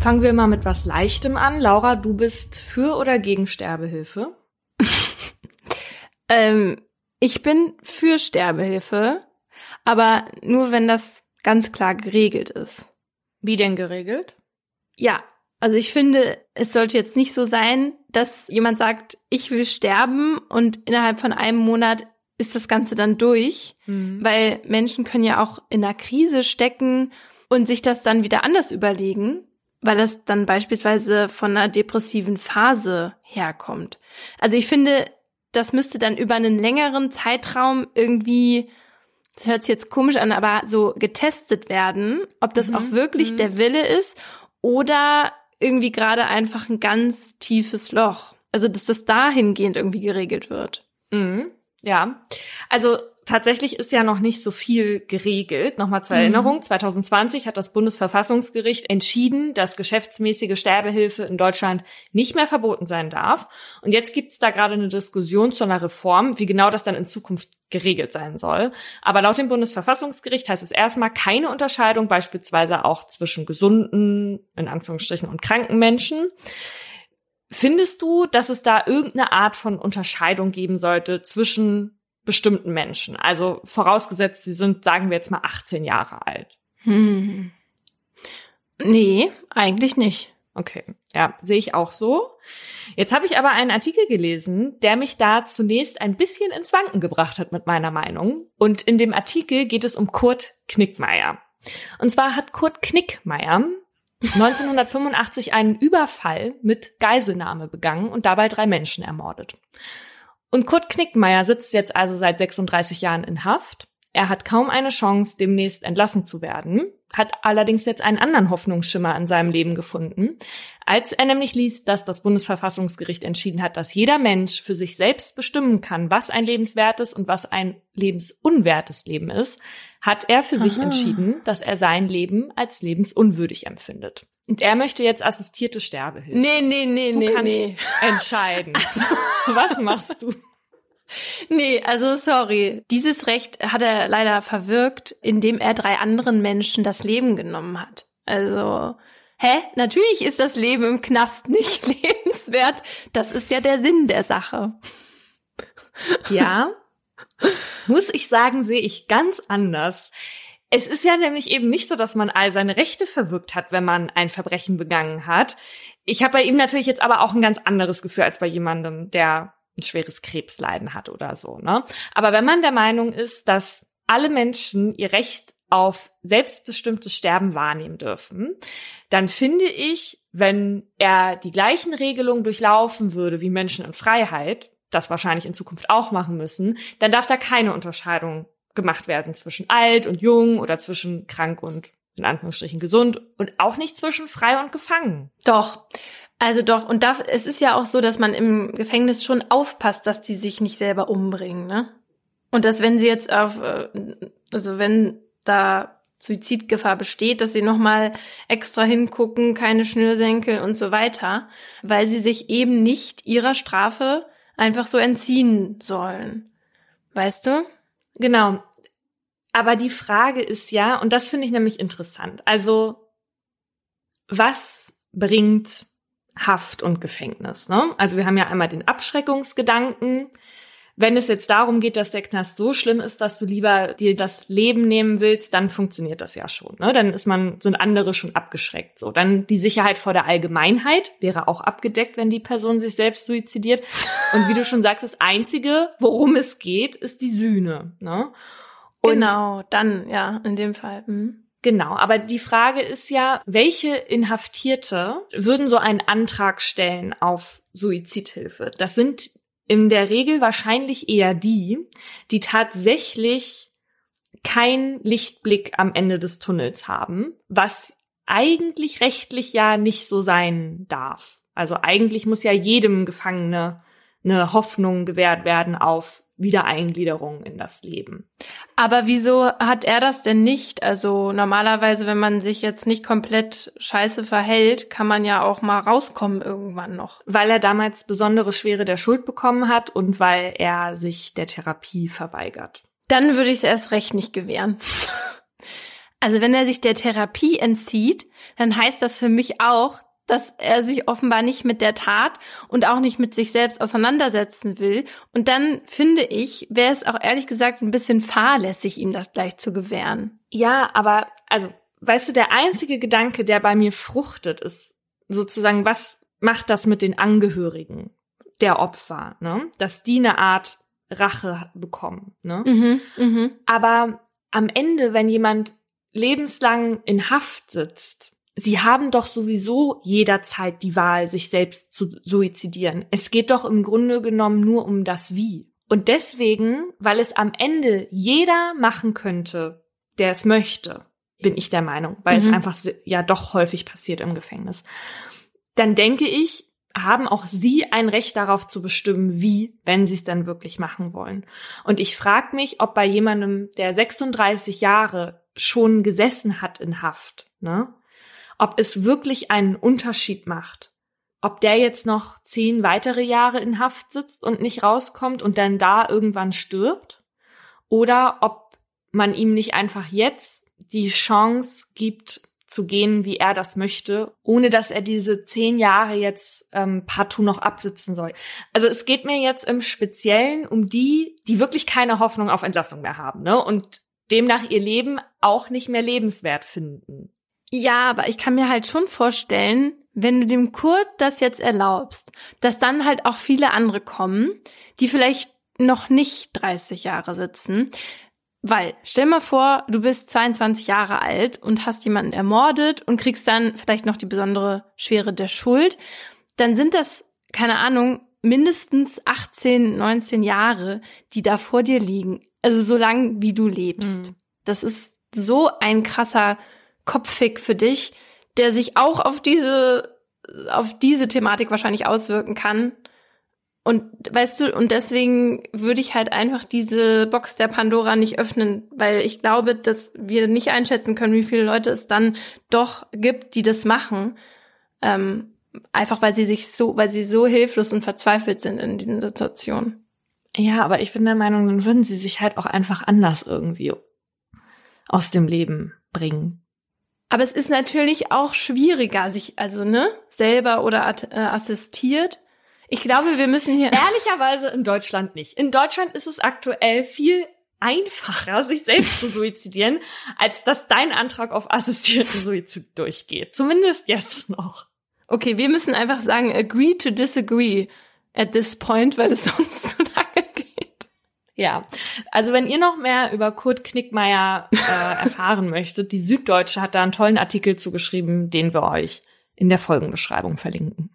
Fangen wir mal mit was Leichtem an. Laura, du bist für oder gegen Sterbehilfe? ähm, ich bin für Sterbehilfe, aber nur wenn das ganz klar geregelt ist. Wie denn geregelt? Ja, also ich finde, es sollte jetzt nicht so sein, dass jemand sagt, ich will sterben und innerhalb von einem Monat ist das Ganze dann durch, mhm. weil Menschen können ja auch in einer Krise stecken und sich das dann wieder anders überlegen, weil das dann beispielsweise von einer depressiven Phase herkommt. Also ich finde, das müsste dann über einen längeren Zeitraum irgendwie, das hört sich jetzt komisch an, aber so getestet werden, ob das mhm. auch wirklich mhm. der Wille ist oder irgendwie gerade einfach ein ganz tiefes Loch. Also, dass das dahingehend irgendwie geregelt wird. Mhm. Ja, also tatsächlich ist ja noch nicht so viel geregelt. Nochmal zur mhm. Erinnerung, 2020 hat das Bundesverfassungsgericht entschieden, dass geschäftsmäßige Sterbehilfe in Deutschland nicht mehr verboten sein darf. Und jetzt gibt es da gerade eine Diskussion zu einer Reform, wie genau das dann in Zukunft geregelt sein soll. Aber laut dem Bundesverfassungsgericht heißt es erstmal keine Unterscheidung beispielsweise auch zwischen gesunden, in Anführungsstrichen, und kranken Menschen. Findest du, dass es da irgendeine Art von Unterscheidung geben sollte zwischen bestimmten Menschen? Also vorausgesetzt, sie sind, sagen wir jetzt mal, 18 Jahre alt. Hm. Nee, eigentlich nicht. Okay, ja, sehe ich auch so. Jetzt habe ich aber einen Artikel gelesen, der mich da zunächst ein bisschen ins Wanken gebracht hat mit meiner Meinung. Und in dem Artikel geht es um Kurt Knickmeier. Und zwar hat Kurt Knickmeier 1985 einen Überfall mit Geiselnahme begangen und dabei drei Menschen ermordet. Und Kurt Knickmeier sitzt jetzt also seit 36 Jahren in Haft. Er hat kaum eine Chance, demnächst entlassen zu werden, hat allerdings jetzt einen anderen Hoffnungsschimmer in seinem Leben gefunden, als er nämlich liest, dass das Bundesverfassungsgericht entschieden hat, dass jeder Mensch für sich selbst bestimmen kann, was ein lebenswertes und was ein lebensunwertes Leben ist, hat er für Aha. sich entschieden, dass er sein Leben als lebensunwürdig empfindet. Und er möchte jetzt assistierte Sterbehilfe. Nee, nee, nee, du nee, kannst nee. entscheiden. was machst du? Nee, also sorry. Dieses Recht hat er leider verwirkt, indem er drei anderen Menschen das Leben genommen hat. Also, hä? Natürlich ist das Leben im Knast nicht lebenswert. Das ist ja der Sinn der Sache. Ja. Muss ich sagen, sehe ich ganz anders. Es ist ja nämlich eben nicht so, dass man all seine Rechte verwirkt hat, wenn man ein Verbrechen begangen hat. Ich habe bei ihm natürlich jetzt aber auch ein ganz anderes Gefühl als bei jemandem, der ein schweres Krebsleiden hat oder so. Ne? Aber wenn man der Meinung ist, dass alle Menschen ihr Recht auf selbstbestimmtes Sterben wahrnehmen dürfen, dann finde ich, wenn er die gleichen Regelungen durchlaufen würde wie Menschen in Freiheit, das wahrscheinlich in Zukunft auch machen müssen, dann darf da keine Unterscheidung gemacht werden zwischen alt und jung oder zwischen krank und in Anführungsstrichen gesund und auch nicht zwischen frei und gefangen. Doch. Also doch, und da, es ist ja auch so, dass man im Gefängnis schon aufpasst, dass die sich nicht selber umbringen, ne? Und dass wenn sie jetzt auf, äh, also wenn da Suizidgefahr besteht, dass sie nochmal extra hingucken, keine Schnürsenkel und so weiter, weil sie sich eben nicht ihrer Strafe einfach so entziehen sollen. Weißt du? Genau. Aber die Frage ist ja, und das finde ich nämlich interessant, also was bringt Haft und Gefängnis. Ne? Also wir haben ja einmal den Abschreckungsgedanken. Wenn es jetzt darum geht, dass der Knast so schlimm ist, dass du lieber dir das Leben nehmen willst, dann funktioniert das ja schon. Ne? Dann ist man, sind andere schon abgeschreckt. So, dann die Sicherheit vor der Allgemeinheit wäre auch abgedeckt, wenn die Person sich selbst suizidiert. Und wie du schon sagst, das Einzige, worum es geht, ist die Sühne. Ne? Und genau, dann ja, in dem Fall. Mhm. Genau, aber die Frage ist ja, welche Inhaftierte würden so einen Antrag stellen auf Suizidhilfe? Das sind in der Regel wahrscheinlich eher die, die tatsächlich keinen Lichtblick am Ende des Tunnels haben, was eigentlich rechtlich ja nicht so sein darf. Also eigentlich muss ja jedem Gefangene eine Hoffnung gewährt werden auf Wiedereingliederung in das Leben. Aber wieso hat er das denn nicht? Also normalerweise, wenn man sich jetzt nicht komplett scheiße verhält, kann man ja auch mal rauskommen irgendwann noch. Weil er damals besondere Schwere der Schuld bekommen hat und weil er sich der Therapie verweigert. Dann würde ich es erst recht nicht gewähren. Also wenn er sich der Therapie entzieht, dann heißt das für mich auch, dass er sich offenbar nicht mit der Tat und auch nicht mit sich selbst auseinandersetzen will. Und dann finde ich, wäre es auch ehrlich gesagt ein bisschen fahrlässig, ihm das gleich zu gewähren. Ja, aber also, weißt du, der einzige Gedanke, der bei mir fruchtet, ist sozusagen, was macht das mit den Angehörigen der Opfer, ne? Dass die eine Art Rache bekommen, ne? Mhm, mh. Aber am Ende, wenn jemand lebenslang in Haft sitzt, sie haben doch sowieso jederzeit die Wahl, sich selbst zu suizidieren. Es geht doch im Grunde genommen nur um das Wie. Und deswegen, weil es am Ende jeder machen könnte, der es möchte, bin ich der Meinung, weil mhm. es einfach ja doch häufig passiert im Gefängnis, dann denke ich, haben auch sie ein Recht darauf zu bestimmen, wie, wenn sie es dann wirklich machen wollen. Und ich frage mich, ob bei jemandem, der 36 Jahre schon gesessen hat in Haft, ne, ob es wirklich einen Unterschied macht. Ob der jetzt noch zehn weitere Jahre in Haft sitzt und nicht rauskommt und dann da irgendwann stirbt, oder ob man ihm nicht einfach jetzt die Chance gibt, zu gehen, wie er das möchte, ohne dass er diese zehn Jahre jetzt ähm, partout noch absitzen soll. Also es geht mir jetzt im Speziellen um die, die wirklich keine Hoffnung auf Entlassung mehr haben, ne? Und demnach ihr Leben auch nicht mehr lebenswert finden. Ja, aber ich kann mir halt schon vorstellen, wenn du dem Kurt das jetzt erlaubst, dass dann halt auch viele andere kommen, die vielleicht noch nicht 30 Jahre sitzen, weil, stell mal vor, du bist 22 Jahre alt und hast jemanden ermordet und kriegst dann vielleicht noch die besondere Schwere der Schuld. Dann sind das, keine Ahnung, mindestens 18, 19 Jahre, die da vor dir liegen. Also so lang, wie du lebst. Mhm. Das ist so ein krasser Kopffick für dich, der sich auch auf diese, auf diese Thematik wahrscheinlich auswirken kann. Und weißt du, und deswegen würde ich halt einfach diese Box der Pandora nicht öffnen, weil ich glaube, dass wir nicht einschätzen können, wie viele Leute es dann doch gibt, die das machen. Ähm, einfach weil sie sich so, weil sie so hilflos und verzweifelt sind in diesen Situationen. Ja, aber ich bin der Meinung, dann würden sie sich halt auch einfach anders irgendwie aus dem Leben bringen. Aber es ist natürlich auch schwieriger, sich, also, ne, selber oder äh, assistiert ich glaube, wir müssen hier. Ehrlicherweise in Deutschland nicht. In Deutschland ist es aktuell viel einfacher, sich selbst zu suizidieren, als dass dein Antrag auf assistierten Suizid durchgeht. Zumindest jetzt noch. Okay, wir müssen einfach sagen, agree to disagree at this point, weil es sonst zu lange. Ja, also wenn ihr noch mehr über Kurt Knickmeier äh, erfahren möchtet, die Süddeutsche hat da einen tollen Artikel zugeschrieben, den wir euch in der Folgenbeschreibung verlinken.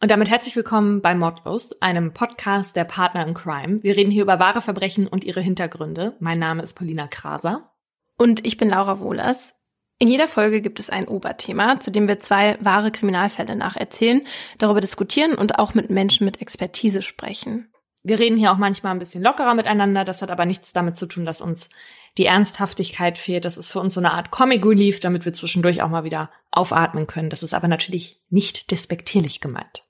Und damit herzlich willkommen bei Mordlust, einem Podcast der Partner in Crime. Wir reden hier über wahre Verbrechen und ihre Hintergründe. Mein Name ist Paulina Kraser. Und ich bin Laura Wohlers. In jeder Folge gibt es ein Oberthema, zu dem wir zwei wahre Kriminalfälle nacherzählen, darüber diskutieren und auch mit Menschen mit Expertise sprechen. Wir reden hier auch manchmal ein bisschen lockerer miteinander. Das hat aber nichts damit zu tun, dass uns die Ernsthaftigkeit fehlt. Das ist für uns so eine Art Comic Relief, damit wir zwischendurch auch mal wieder aufatmen können. Das ist aber natürlich nicht despektierlich gemeint.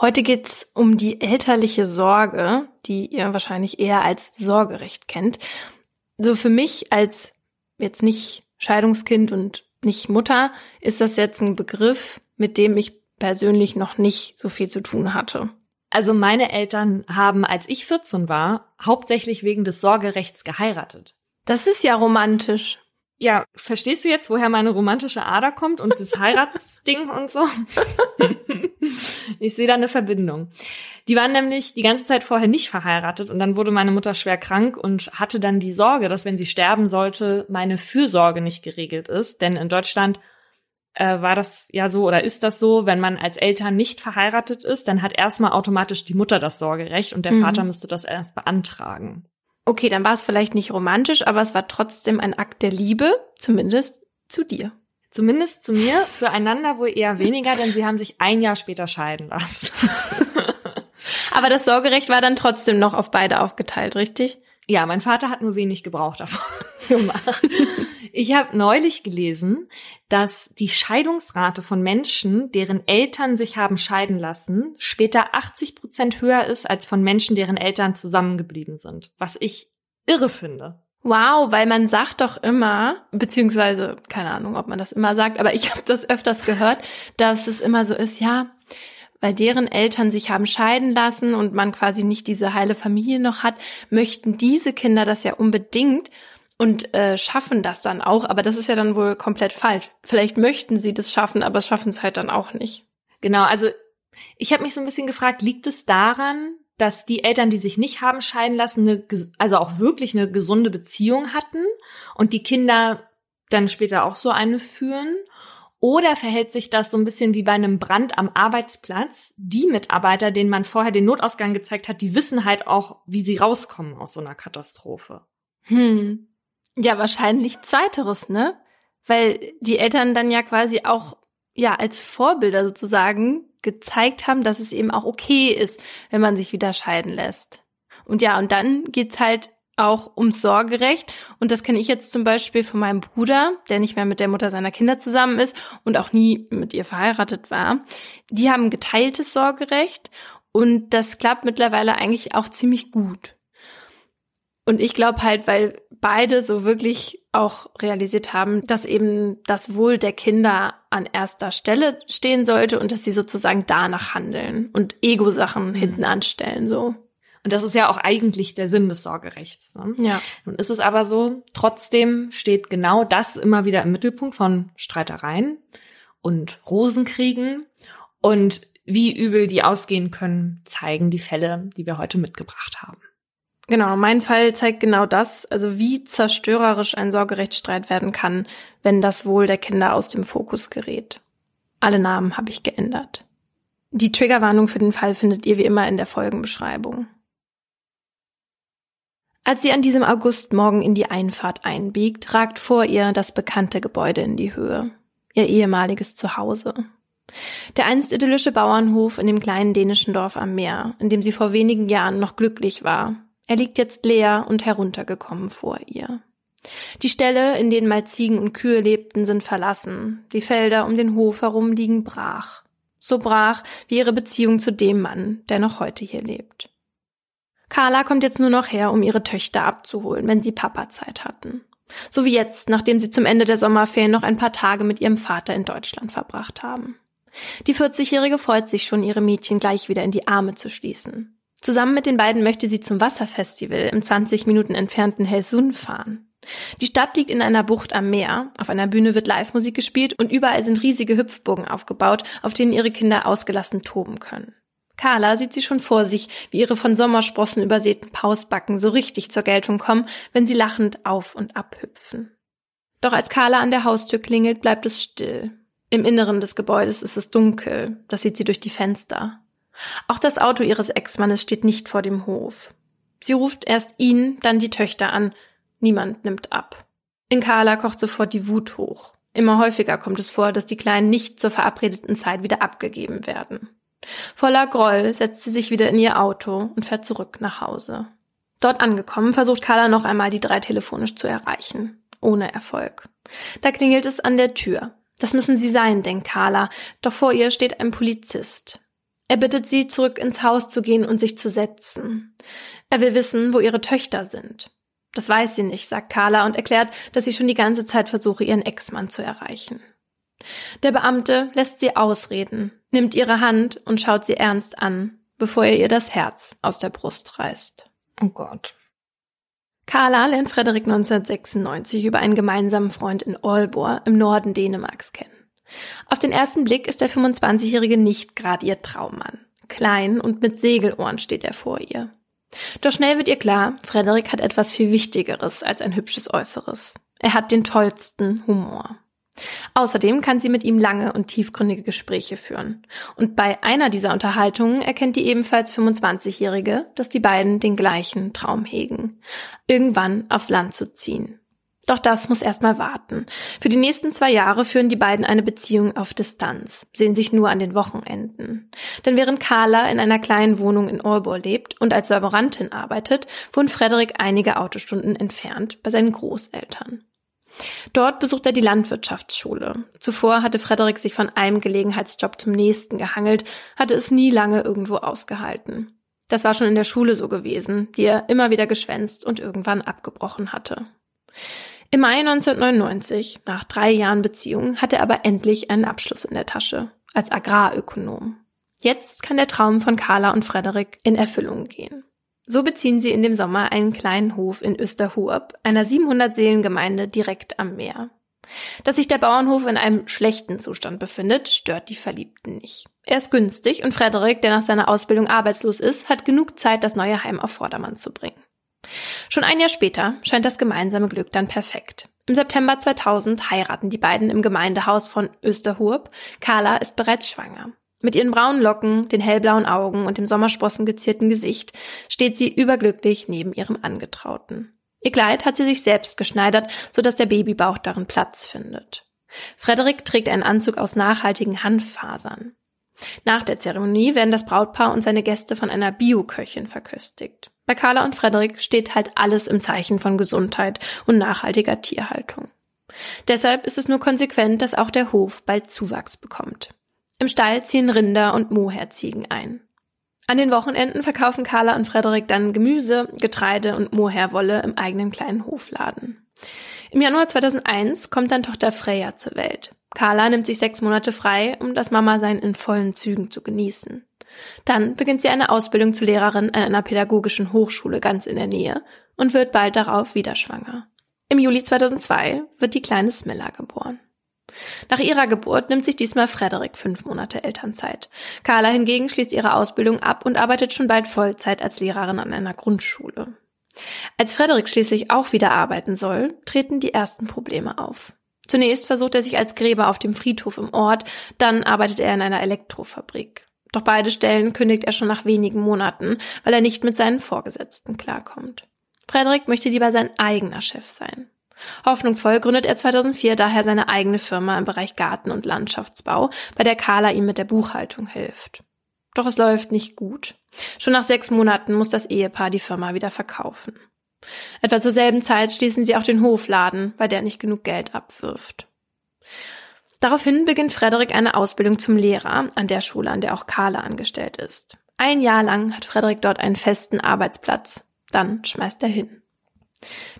Heute geht's um die elterliche Sorge, die ihr wahrscheinlich eher als Sorgerecht kennt. So für mich als jetzt nicht Scheidungskind und nicht Mutter ist das jetzt ein Begriff, mit dem ich persönlich noch nicht so viel zu tun hatte. Also meine Eltern haben, als ich 14 war, hauptsächlich wegen des Sorgerechts geheiratet. Das ist ja romantisch. Ja, verstehst du jetzt, woher meine romantische Ader kommt und das Heiratsding und so? ich sehe da eine Verbindung. Die waren nämlich die ganze Zeit vorher nicht verheiratet und dann wurde meine Mutter schwer krank und hatte dann die Sorge, dass wenn sie sterben sollte, meine Fürsorge nicht geregelt ist. Denn in Deutschland äh, war das ja so oder ist das so, wenn man als Eltern nicht verheiratet ist, dann hat erstmal automatisch die Mutter das Sorgerecht und der mhm. Vater müsste das erst beantragen. Okay, dann war es vielleicht nicht romantisch, aber es war trotzdem ein Akt der Liebe, zumindest zu dir. Zumindest zu mir, füreinander wohl eher weniger, denn sie haben sich ein Jahr später scheiden lassen. aber das Sorgerecht war dann trotzdem noch auf beide aufgeteilt, richtig? Ja, mein Vater hat nur wenig Gebrauch davon gemacht. Ich habe neulich gelesen, dass die Scheidungsrate von Menschen, deren Eltern sich haben scheiden lassen, später 80 Prozent höher ist als von Menschen, deren Eltern zusammengeblieben sind. Was ich irre finde. Wow, weil man sagt doch immer, beziehungsweise keine Ahnung, ob man das immer sagt, aber ich habe das öfters gehört, dass es immer so ist, ja, weil deren Eltern sich haben scheiden lassen und man quasi nicht diese heile Familie noch hat, möchten diese Kinder das ja unbedingt und äh, schaffen das dann auch. Aber das ist ja dann wohl komplett falsch. Vielleicht möchten sie das schaffen, aber schaffen es halt dann auch nicht. Genau, also ich habe mich so ein bisschen gefragt, liegt es daran, dass die Eltern, die sich nicht haben scheiden lassen, eine, also auch wirklich eine gesunde Beziehung hatten und die Kinder dann später auch so eine führen? Oder verhält sich das so ein bisschen wie bei einem Brand am Arbeitsplatz? Die Mitarbeiter, denen man vorher den Notausgang gezeigt hat, die wissen halt auch, wie sie rauskommen aus so einer Katastrophe. Hm. Ja, wahrscheinlich zweiteres, ne? Weil die Eltern dann ja quasi auch, ja, als Vorbilder sozusagen gezeigt haben, dass es eben auch okay ist, wenn man sich wieder scheiden lässt. Und ja, und dann geht's halt auch ums Sorgerecht. Und das kenne ich jetzt zum Beispiel von meinem Bruder, der nicht mehr mit der Mutter seiner Kinder zusammen ist und auch nie mit ihr verheiratet war. Die haben geteiltes Sorgerecht und das klappt mittlerweile eigentlich auch ziemlich gut. Und ich glaube halt, weil beide so wirklich auch realisiert haben, dass eben das Wohl der Kinder an erster Stelle stehen sollte und dass sie sozusagen danach handeln und Ego-Sachen mhm. hinten anstellen, so. Und das ist ja auch eigentlich der Sinn des Sorgerechts. Ne? Ja. Nun ist es aber so, trotzdem steht genau das immer wieder im Mittelpunkt von Streitereien und Rosenkriegen. Und wie übel die ausgehen können, zeigen die Fälle, die wir heute mitgebracht haben. Genau, mein Fall zeigt genau das, also wie zerstörerisch ein Sorgerechtsstreit werden kann, wenn das Wohl der Kinder aus dem Fokus gerät. Alle Namen habe ich geändert. Die Triggerwarnung für den Fall findet ihr wie immer in der Folgenbeschreibung. Als sie an diesem Augustmorgen in die Einfahrt einbiegt, ragt vor ihr das bekannte Gebäude in die Höhe. Ihr ehemaliges Zuhause. Der einst idyllische Bauernhof in dem kleinen dänischen Dorf am Meer, in dem sie vor wenigen Jahren noch glücklich war. Er liegt jetzt leer und heruntergekommen vor ihr. Die Ställe, in denen mal Ziegen und Kühe lebten, sind verlassen. Die Felder um den Hof herum liegen brach. So brach wie ihre Beziehung zu dem Mann, der noch heute hier lebt. Carla kommt jetzt nur noch her, um ihre Töchter abzuholen, wenn sie Papa-Zeit hatten. So wie jetzt, nachdem sie zum Ende der Sommerferien noch ein paar Tage mit ihrem Vater in Deutschland verbracht haben. Die 40-Jährige freut sich schon, ihre Mädchen gleich wieder in die Arme zu schließen. Zusammen mit den beiden möchte sie zum Wasserfestival im 20 Minuten entfernten Helsun fahren. Die Stadt liegt in einer Bucht am Meer. Auf einer Bühne wird Live-Musik gespielt und überall sind riesige Hüpfburgen aufgebaut, auf denen ihre Kinder ausgelassen toben können. Carla sieht sie schon vor sich, wie ihre von Sommersprossen übersäten Pausbacken so richtig zur Geltung kommen, wenn sie lachend auf und ab hüpfen. Doch als Carla an der Haustür klingelt, bleibt es still. Im Inneren des Gebäudes ist es dunkel, das sieht sie durch die Fenster. Auch das Auto ihres Ex-Mannes steht nicht vor dem Hof. Sie ruft erst ihn, dann die Töchter an. Niemand nimmt ab. In Carla kocht sofort die Wut hoch. Immer häufiger kommt es vor, dass die Kleinen nicht zur verabredeten Zeit wieder abgegeben werden. Voller Groll setzt sie sich wieder in ihr Auto und fährt zurück nach Hause. Dort angekommen, versucht Carla noch einmal die drei telefonisch zu erreichen. Ohne Erfolg. Da klingelt es an der Tür. Das müssen sie sein, denkt Carla, doch vor ihr steht ein Polizist. Er bittet sie, zurück ins Haus zu gehen und sich zu setzen. Er will wissen, wo ihre Töchter sind. Das weiß sie nicht, sagt Carla und erklärt, dass sie schon die ganze Zeit versuche, ihren Ex-Mann zu erreichen. Der Beamte lässt sie ausreden, nimmt ihre Hand und schaut sie ernst an, bevor er ihr das Herz aus der Brust reißt. Oh Gott. Carla lernt Frederik 1996 über einen gemeinsamen Freund in Aalborg im Norden Dänemarks kennen. Auf den ersten Blick ist der 25-Jährige nicht gerade ihr Traummann. Klein und mit Segelohren steht er vor ihr. Doch schnell wird ihr klar, Frederik hat etwas viel Wichtigeres als ein hübsches Äußeres. Er hat den tollsten Humor. Außerdem kann sie mit ihm lange und tiefgründige Gespräche führen. Und bei einer dieser Unterhaltungen erkennt die ebenfalls 25-Jährige, dass die beiden den gleichen Traum hegen. Irgendwann aufs Land zu ziehen. Doch das muss erstmal warten. Für die nächsten zwei Jahre führen die beiden eine Beziehung auf Distanz, sehen sich nur an den Wochenenden. Denn während Carla in einer kleinen Wohnung in Aalborg lebt und als Laborantin arbeitet, wohnt Frederik einige Autostunden entfernt bei seinen Großeltern. Dort besucht er die Landwirtschaftsschule. Zuvor hatte Frederik sich von einem Gelegenheitsjob zum nächsten gehangelt, hatte es nie lange irgendwo ausgehalten. Das war schon in der Schule so gewesen, die er immer wieder geschwänzt und irgendwann abgebrochen hatte. Im Mai 1999, nach drei Jahren Beziehung, hatte er aber endlich einen Abschluss in der Tasche, als Agrarökonom. Jetzt kann der Traum von Carla und Frederik in Erfüllung gehen. So beziehen sie in dem Sommer einen kleinen Hof in Österhurup, einer 700-Seelen-Gemeinde direkt am Meer. Dass sich der Bauernhof in einem schlechten Zustand befindet, stört die Verliebten nicht. Er ist günstig und Frederik, der nach seiner Ausbildung arbeitslos ist, hat genug Zeit, das neue Heim auf Vordermann zu bringen. Schon ein Jahr später scheint das gemeinsame Glück dann perfekt. Im September 2000 heiraten die beiden im Gemeindehaus von Österhurb. Carla ist bereits schwanger. Mit ihren braunen Locken, den hellblauen Augen und dem Sommersprossen gezierten Gesicht steht sie überglücklich neben ihrem Angetrauten. Ihr Kleid hat sie sich selbst geschneidert, sodass der Babybauch darin Platz findet. Frederik trägt einen Anzug aus nachhaltigen Hanffasern. Nach der Zeremonie werden das Brautpaar und seine Gäste von einer Bioköchin verköstigt. Bei Carla und Frederik steht halt alles im Zeichen von Gesundheit und nachhaltiger Tierhaltung. Deshalb ist es nur konsequent, dass auch der Hof bald Zuwachs bekommt. Im Stall ziehen Rinder und Moherziegen ein. An den Wochenenden verkaufen Carla und Frederik dann Gemüse, Getreide und Moherwolle im eigenen kleinen Hofladen. Im Januar 2001 kommt dann Tochter Freya zur Welt. Carla nimmt sich sechs Monate frei, um das Mama-Sein in vollen Zügen zu genießen. Dann beginnt sie eine Ausbildung zur Lehrerin an einer pädagogischen Hochschule ganz in der Nähe und wird bald darauf wieder schwanger. Im Juli 2002 wird die kleine Smilla geboren. Nach ihrer Geburt nimmt sich diesmal Frederik fünf Monate Elternzeit. Carla hingegen schließt ihre Ausbildung ab und arbeitet schon bald Vollzeit als Lehrerin an einer Grundschule. Als Frederik schließlich auch wieder arbeiten soll, treten die ersten Probleme auf. Zunächst versucht er sich als Gräber auf dem Friedhof im Ort, dann arbeitet er in einer Elektrofabrik. Doch beide Stellen kündigt er schon nach wenigen Monaten, weil er nicht mit seinen Vorgesetzten klarkommt. Frederik möchte lieber sein eigener Chef sein. Hoffnungsvoll gründet er 2004 daher seine eigene Firma im Bereich Garten- und Landschaftsbau, bei der Carla ihm mit der Buchhaltung hilft. Doch es läuft nicht gut. Schon nach sechs Monaten muss das Ehepaar die Firma wieder verkaufen. Etwa zur selben Zeit schließen sie auch den Hofladen, weil der nicht genug Geld abwirft. Daraufhin beginnt Frederik eine Ausbildung zum Lehrer an der Schule, an der auch Carla angestellt ist. Ein Jahr lang hat Frederik dort einen festen Arbeitsplatz. Dann schmeißt er hin.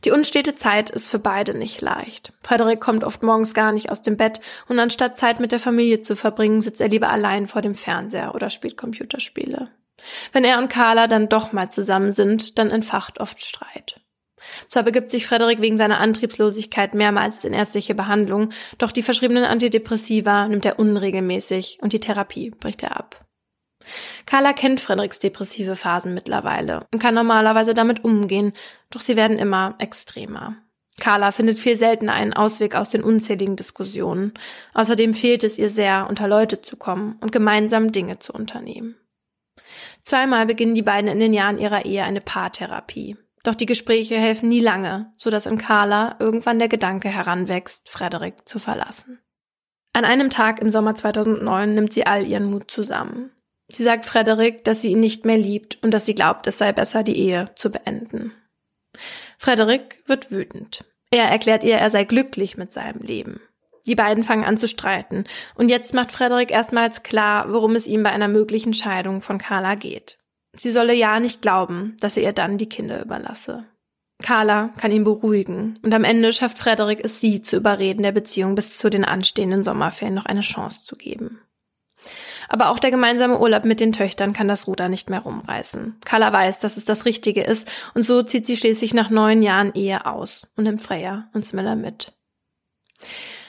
Die unstete Zeit ist für beide nicht leicht. Frederik kommt oft morgens gar nicht aus dem Bett und anstatt Zeit mit der Familie zu verbringen, sitzt er lieber allein vor dem Fernseher oder spielt Computerspiele. Wenn er und Carla dann doch mal zusammen sind, dann entfacht oft Streit. Zwar begibt sich Frederik wegen seiner Antriebslosigkeit mehrmals in ärztliche Behandlung, doch die verschriebenen Antidepressiva nimmt er unregelmäßig und die Therapie bricht er ab. Carla kennt Frederiks depressive Phasen mittlerweile und kann normalerweise damit umgehen, doch sie werden immer extremer. Carla findet viel seltener einen Ausweg aus den unzähligen Diskussionen. Außerdem fehlt es ihr sehr, unter Leute zu kommen und gemeinsam Dinge zu unternehmen. Zweimal beginnen die beiden in den Jahren ihrer Ehe eine Paartherapie. Doch die Gespräche helfen nie lange, so dass in Carla irgendwann der Gedanke heranwächst, Frederik zu verlassen. An einem Tag im Sommer 2009 nimmt sie all ihren Mut zusammen. Sie sagt Frederik, dass sie ihn nicht mehr liebt und dass sie glaubt, es sei besser, die Ehe zu beenden. Frederik wird wütend. Er erklärt ihr, er sei glücklich mit seinem Leben. Die beiden fangen an zu streiten und jetzt macht Frederik erstmals klar, worum es ihm bei einer möglichen Scheidung von Carla geht. Sie solle ja nicht glauben, dass er ihr dann die Kinder überlasse. Carla kann ihn beruhigen und am Ende schafft Frederik es, sie zu überreden, der Beziehung bis zu den anstehenden Sommerferien noch eine Chance zu geben. Aber auch der gemeinsame Urlaub mit den Töchtern kann das Ruder nicht mehr rumreißen. Carla weiß, dass es das Richtige ist und so zieht sie schließlich nach neun Jahren Ehe aus und nimmt Freya und Smiller mit.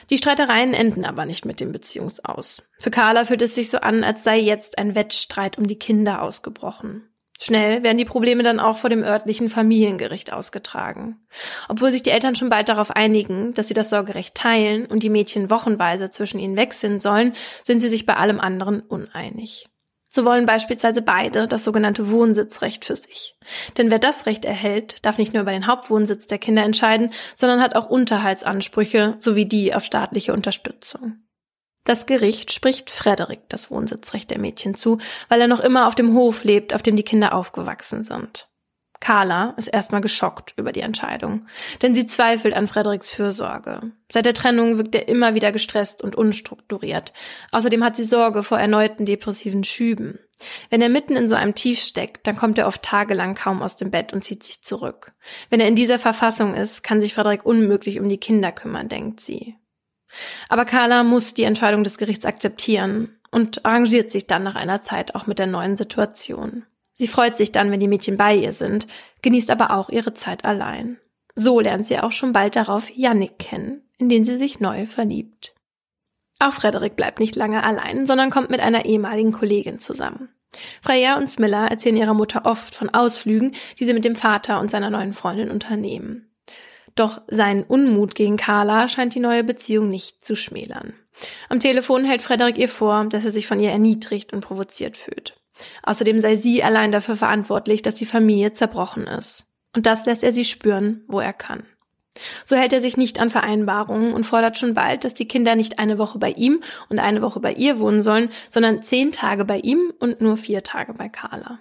Die Streitereien enden aber nicht mit dem Beziehungsaus. Für Carla fühlt es sich so an, als sei jetzt ein Wettstreit um die Kinder ausgebrochen. Schnell werden die Probleme dann auch vor dem örtlichen Familiengericht ausgetragen. Obwohl sich die Eltern schon bald darauf einigen, dass sie das Sorgerecht teilen und die Mädchen wochenweise zwischen ihnen wechseln sollen, sind sie sich bei allem anderen uneinig. So wollen beispielsweise beide das sogenannte Wohnsitzrecht für sich. Denn wer das Recht erhält, darf nicht nur über den Hauptwohnsitz der Kinder entscheiden, sondern hat auch Unterhaltsansprüche sowie die auf staatliche Unterstützung. Das Gericht spricht Frederik das Wohnsitzrecht der Mädchen zu, weil er noch immer auf dem Hof lebt, auf dem die Kinder aufgewachsen sind. Carla ist erstmal geschockt über die Entscheidung, denn sie zweifelt an Frederiks Fürsorge. Seit der Trennung wirkt er immer wieder gestresst und unstrukturiert. Außerdem hat sie Sorge vor erneuten depressiven Schüben. Wenn er mitten in so einem Tief steckt, dann kommt er oft tagelang kaum aus dem Bett und zieht sich zurück. Wenn er in dieser Verfassung ist, kann sich Frederik unmöglich um die Kinder kümmern, denkt sie. Aber Carla muss die Entscheidung des Gerichts akzeptieren und arrangiert sich dann nach einer Zeit auch mit der neuen Situation. Sie freut sich dann, wenn die Mädchen bei ihr sind, genießt aber auch ihre Zeit allein. So lernt sie auch schon bald darauf Yannick kennen, in den sie sich neu verliebt. Auch Frederik bleibt nicht lange allein, sondern kommt mit einer ehemaligen Kollegin zusammen. Freya und Smilla erzählen ihrer Mutter oft von Ausflügen, die sie mit dem Vater und seiner neuen Freundin unternehmen. Doch sein Unmut gegen Carla scheint die neue Beziehung nicht zu schmälern. Am Telefon hält Frederik ihr vor, dass er sich von ihr erniedrigt und provoziert fühlt. Außerdem sei sie allein dafür verantwortlich, dass die Familie zerbrochen ist. Und das lässt er sie spüren, wo er kann. So hält er sich nicht an Vereinbarungen und fordert schon bald, dass die Kinder nicht eine Woche bei ihm und eine Woche bei ihr wohnen sollen, sondern zehn Tage bei ihm und nur vier Tage bei Carla.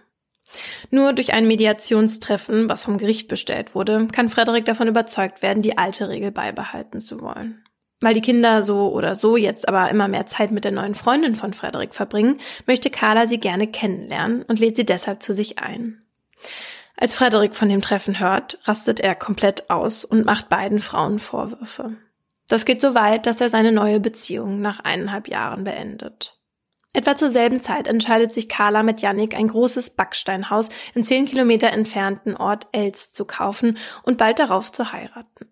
Nur durch ein Mediationstreffen, was vom Gericht bestellt wurde, kann Frederik davon überzeugt werden, die alte Regel beibehalten zu wollen. Weil die Kinder so oder so jetzt aber immer mehr Zeit mit der neuen Freundin von Frederik verbringen, möchte Carla sie gerne kennenlernen und lädt sie deshalb zu sich ein. Als Frederik von dem Treffen hört, rastet er komplett aus und macht beiden Frauen Vorwürfe. Das geht so weit, dass er seine neue Beziehung nach eineinhalb Jahren beendet. Etwa zur selben Zeit entscheidet sich Carla mit Yannick ein großes Backsteinhaus im zehn Kilometer entfernten Ort Els zu kaufen und bald darauf zu heiraten.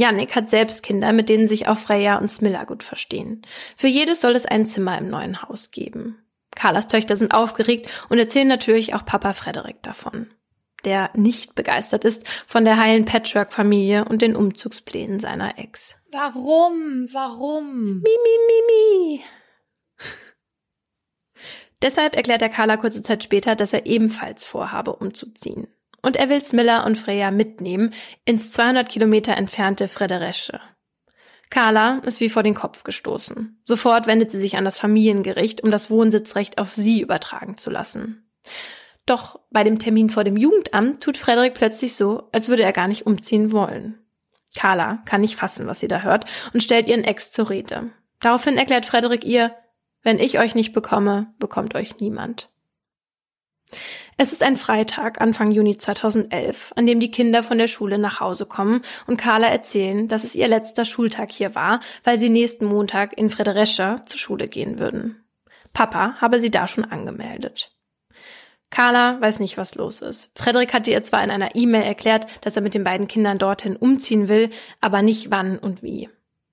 Yannick hat selbst Kinder, mit denen sich auch Freya und Smilla gut verstehen. Für jedes soll es ein Zimmer im neuen Haus geben. Carlas Töchter sind aufgeregt und erzählen natürlich auch Papa Frederik davon, der nicht begeistert ist von der heilen Patchwork-Familie und den Umzugsplänen seiner Ex. Warum? Warum? Mi, mi, mi, mi. Deshalb erklärt er Carla kurze Zeit später, dass er ebenfalls vorhabe, umzuziehen. Und er will Smilla und Freya mitnehmen ins 200 Kilometer entfernte Frederesche. Carla ist wie vor den Kopf gestoßen. Sofort wendet sie sich an das Familiengericht, um das Wohnsitzrecht auf sie übertragen zu lassen. Doch bei dem Termin vor dem Jugendamt tut Frederik plötzlich so, als würde er gar nicht umziehen wollen. Carla kann nicht fassen, was sie da hört, und stellt ihren Ex zur Rede. Daraufhin erklärt Frederik ihr, wenn ich euch nicht bekomme, bekommt euch niemand. Es ist ein Freitag, Anfang Juni 2011, an dem die Kinder von der Schule nach Hause kommen und Carla erzählen, dass es ihr letzter Schultag hier war, weil sie nächsten Montag in Frederescher zur Schule gehen würden. Papa habe sie da schon angemeldet. Carla weiß nicht, was los ist. Frederik hatte ihr zwar in einer E-Mail erklärt, dass er mit den beiden Kindern dorthin umziehen will, aber nicht wann und wie.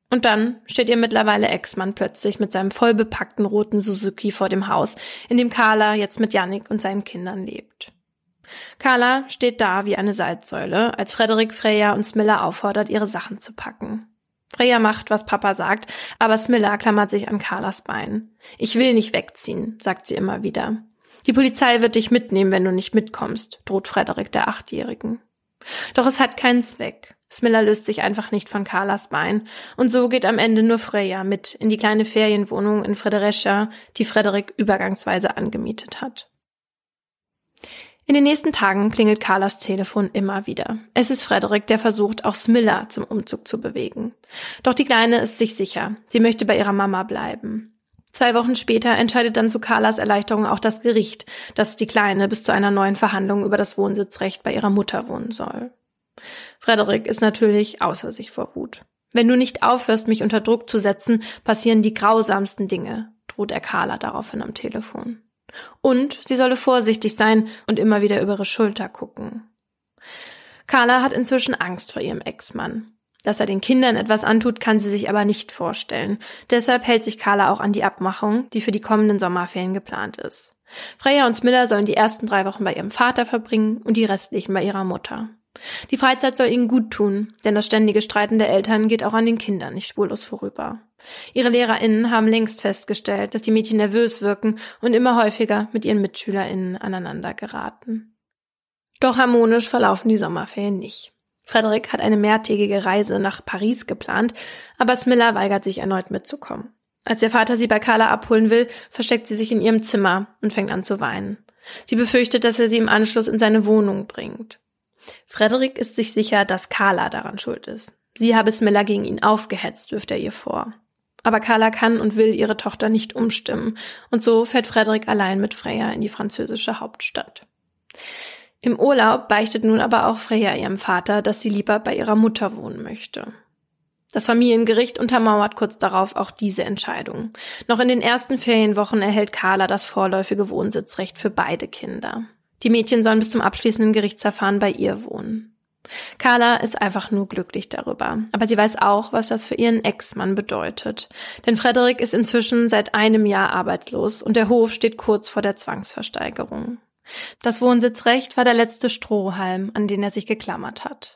Und dann steht ihr mittlerweile Ex-Mann plötzlich mit seinem vollbepackten roten Suzuki vor dem Haus, in dem Carla jetzt mit Yannick und seinen Kindern lebt. Carla steht da wie eine Salzsäule, als Frederik Freya und Smilla auffordert, ihre Sachen zu packen. Freya macht, was Papa sagt, aber Smilla klammert sich an Carlas Bein. Ich will nicht wegziehen, sagt sie immer wieder. Die Polizei wird dich mitnehmen, wenn du nicht mitkommst, droht Frederik der Achtjährigen. Doch es hat keinen Zweck. Smilla löst sich einfach nicht von Carlas Bein und so geht am Ende nur Freya mit in die kleine Ferienwohnung in Frederescia, die Frederik übergangsweise angemietet hat. In den nächsten Tagen klingelt Carlas Telefon immer wieder. Es ist Frederik, der versucht, auch Smilla zum Umzug zu bewegen. Doch die Kleine ist sich sicher. Sie möchte bei ihrer Mama bleiben. Zwei Wochen später entscheidet dann zu Carlas Erleichterung auch das Gericht, dass die Kleine bis zu einer neuen Verhandlung über das Wohnsitzrecht bei ihrer Mutter wohnen soll. Frederik ist natürlich außer sich vor Wut. Wenn du nicht aufhörst, mich unter Druck zu setzen, passieren die grausamsten Dinge, droht er Carla daraufhin am Telefon. Und sie solle vorsichtig sein und immer wieder über ihre Schulter gucken. Carla hat inzwischen Angst vor ihrem Ex-Mann. Dass er den Kindern etwas antut, kann sie sich aber nicht vorstellen. Deshalb hält sich Carla auch an die Abmachung, die für die kommenden Sommerferien geplant ist. Freya und Smiller sollen die ersten drei Wochen bei ihrem Vater verbringen und die restlichen bei ihrer Mutter. Die Freizeit soll ihnen gut tun, denn das ständige Streiten der Eltern geht auch an den Kindern nicht spurlos vorüber. Ihre LehrerInnen haben längst festgestellt, dass die Mädchen nervös wirken und immer häufiger mit ihren MitschülerInnen aneinander geraten. Doch harmonisch verlaufen die Sommerferien nicht. Frederik hat eine mehrtägige Reise nach Paris geplant, aber Smilla weigert sich erneut mitzukommen. Als der Vater sie bei Carla abholen will, versteckt sie sich in ihrem Zimmer und fängt an zu weinen. Sie befürchtet, dass er sie im Anschluss in seine Wohnung bringt. Frederik ist sich sicher, dass Carla daran schuld ist. Sie habe Smilla gegen ihn aufgehetzt, wirft er ihr vor. Aber Carla kann und will ihre Tochter nicht umstimmen, und so fährt Frederik allein mit Freya in die französische Hauptstadt. Im Urlaub beichtet nun aber auch Freya ihrem Vater, dass sie lieber bei ihrer Mutter wohnen möchte. Das Familiengericht untermauert kurz darauf auch diese Entscheidung. Noch in den ersten Ferienwochen erhält Carla das vorläufige Wohnsitzrecht für beide Kinder. Die Mädchen sollen bis zum abschließenden Gerichtsverfahren bei ihr wohnen. Carla ist einfach nur glücklich darüber. Aber sie weiß auch, was das für ihren Ex-Mann bedeutet. Denn Frederik ist inzwischen seit einem Jahr arbeitslos und der Hof steht kurz vor der Zwangsversteigerung. Das Wohnsitzrecht war der letzte Strohhalm, an den er sich geklammert hat.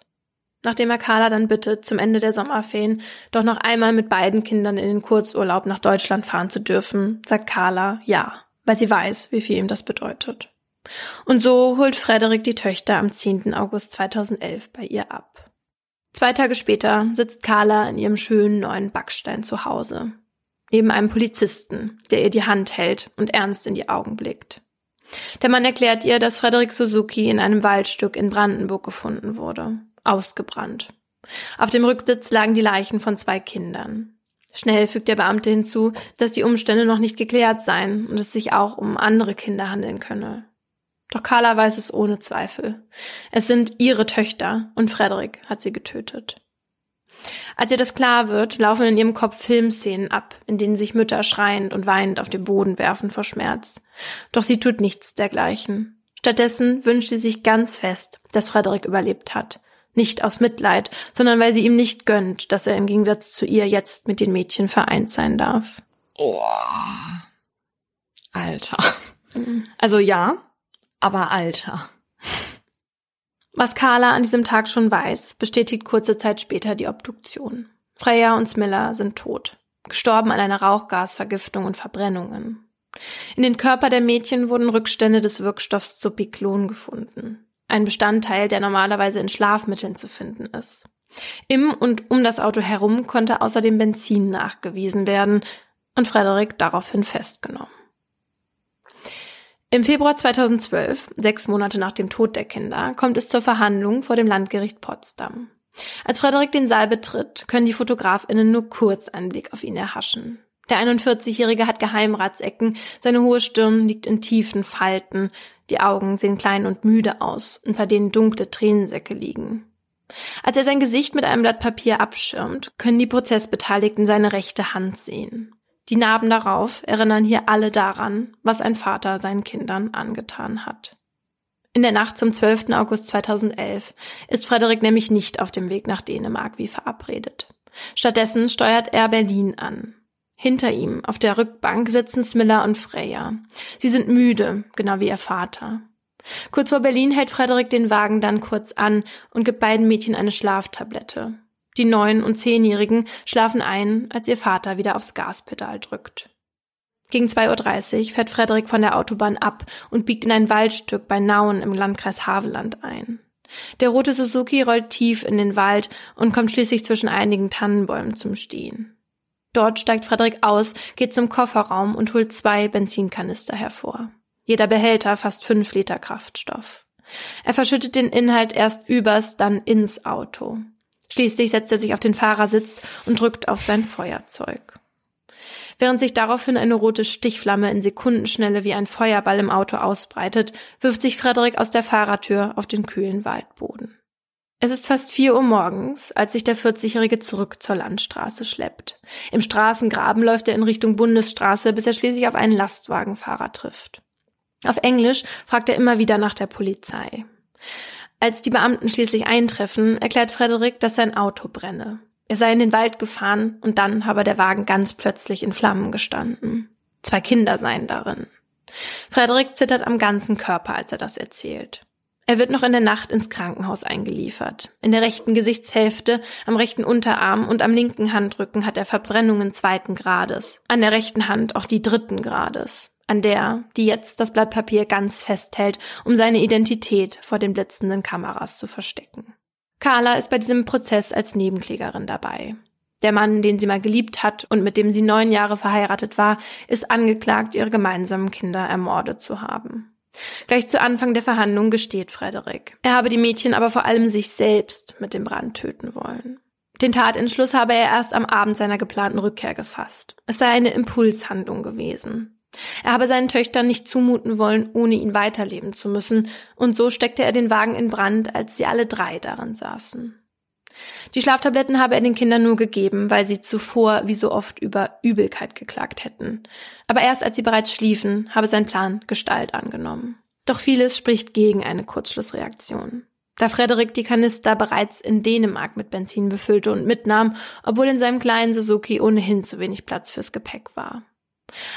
Nachdem er Carla dann bittet, zum Ende der Sommerferien doch noch einmal mit beiden Kindern in den Kurzurlaub nach Deutschland fahren zu dürfen, sagt Carla ja, weil sie weiß, wie viel ihm das bedeutet. Und so holt Frederik die Töchter am 10. August 2011 bei ihr ab. Zwei Tage später sitzt Carla in ihrem schönen neuen Backstein zu Hause. Neben einem Polizisten, der ihr die Hand hält und ernst in die Augen blickt. Der Mann erklärt ihr, dass Frederik Suzuki in einem Waldstück in Brandenburg gefunden wurde. Ausgebrannt. Auf dem Rücksitz lagen die Leichen von zwei Kindern. Schnell fügt der Beamte hinzu, dass die Umstände noch nicht geklärt seien und es sich auch um andere Kinder handeln könne. Doch Carla weiß es ohne Zweifel. Es sind ihre Töchter und Frederik hat sie getötet. Als ihr das klar wird, laufen in ihrem Kopf Filmszenen ab, in denen sich Mütter schreiend und weinend auf den Boden werfen vor Schmerz. Doch sie tut nichts dergleichen. Stattdessen wünscht sie sich ganz fest, dass Frederik überlebt hat. Nicht aus Mitleid, sondern weil sie ihm nicht gönnt, dass er im Gegensatz zu ihr jetzt mit den Mädchen vereint sein darf. Oh. Alter. Mhm. Also ja, aber Alter. Was Carla an diesem Tag schon weiß, bestätigt kurze Zeit später die Obduktion. Freya und Smilla sind tot, gestorben an einer Rauchgasvergiftung und Verbrennungen. In den Körper der Mädchen wurden Rückstände des Wirkstoffs Zopiklon gefunden, ein Bestandteil, der normalerweise in Schlafmitteln zu finden ist. Im und um das Auto herum konnte außerdem Benzin nachgewiesen werden und Frederik daraufhin festgenommen. Im Februar 2012, sechs Monate nach dem Tod der Kinder, kommt es zur Verhandlung vor dem Landgericht Potsdam. Als Frederik den Saal betritt, können die Fotografinnen nur kurz einen Blick auf ihn erhaschen. Der 41-Jährige hat Geheimratsecken, seine hohe Stirn liegt in tiefen Falten, die Augen sehen klein und müde aus, unter denen dunkle Tränensäcke liegen. Als er sein Gesicht mit einem Blatt Papier abschirmt, können die Prozessbeteiligten seine rechte Hand sehen. Die Narben darauf erinnern hier alle daran, was ein Vater seinen Kindern angetan hat. In der Nacht zum 12. August 2011 ist Frederik nämlich nicht auf dem Weg nach Dänemark wie verabredet. Stattdessen steuert er Berlin an. Hinter ihm auf der Rückbank sitzen Smilla und Freya. Sie sind müde, genau wie ihr Vater. Kurz vor Berlin hält Frederik den Wagen dann kurz an und gibt beiden Mädchen eine Schlaftablette. Die neun- und zehnjährigen schlafen ein, als ihr Vater wieder aufs Gaspedal drückt. Gegen 2.30 Uhr fährt Frederik von der Autobahn ab und biegt in ein Waldstück bei Nauen im Landkreis Haveland ein. Der rote Suzuki rollt tief in den Wald und kommt schließlich zwischen einigen Tannenbäumen zum Stehen. Dort steigt Frederik aus, geht zum Kofferraum und holt zwei Benzinkanister hervor. Jeder Behälter fast fünf Liter Kraftstoff. Er verschüttet den Inhalt erst übers, dann ins Auto. Schließlich setzt er sich auf den Fahrersitz und drückt auf sein Feuerzeug. Während sich daraufhin eine rote Stichflamme in Sekundenschnelle wie ein Feuerball im Auto ausbreitet, wirft sich Frederik aus der Fahrertür auf den kühlen Waldboden. Es ist fast vier Uhr morgens, als sich der 40-Jährige zurück zur Landstraße schleppt. Im Straßengraben läuft er in Richtung Bundesstraße, bis er schließlich auf einen Lastwagenfahrer trifft. Auf Englisch fragt er immer wieder nach der Polizei. Als die Beamten schließlich eintreffen, erklärt Frederik, dass sein Auto brenne. Er sei in den Wald gefahren und dann habe der Wagen ganz plötzlich in Flammen gestanden. Zwei Kinder seien darin. Frederik zittert am ganzen Körper, als er das erzählt. Er wird noch in der Nacht ins Krankenhaus eingeliefert. In der rechten Gesichtshälfte, am rechten Unterarm und am linken Handrücken hat er Verbrennungen zweiten Grades. An der rechten Hand auch die dritten Grades an der, die jetzt das Blatt Papier ganz festhält, um seine Identität vor den blitzenden Kameras zu verstecken. Carla ist bei diesem Prozess als Nebenklägerin dabei. Der Mann, den sie mal geliebt hat und mit dem sie neun Jahre verheiratet war, ist angeklagt, ihre gemeinsamen Kinder ermordet zu haben. Gleich zu Anfang der Verhandlung gesteht Frederik. Er habe die Mädchen aber vor allem sich selbst mit dem Brand töten wollen. Den Tatentschluss habe er erst am Abend seiner geplanten Rückkehr gefasst. Es sei eine Impulshandlung gewesen. Er habe seinen Töchtern nicht zumuten wollen, ohne ihn weiterleben zu müssen, und so steckte er den Wagen in Brand, als sie alle drei darin saßen. Die Schlaftabletten habe er den Kindern nur gegeben, weil sie zuvor wie so oft über Übelkeit geklagt hätten. Aber erst als sie bereits schliefen, habe sein Plan Gestalt angenommen. Doch vieles spricht gegen eine Kurzschlussreaktion. Da Frederik die Kanister bereits in Dänemark mit Benzin befüllte und mitnahm, obwohl in seinem kleinen Suzuki ohnehin zu wenig Platz fürs Gepäck war.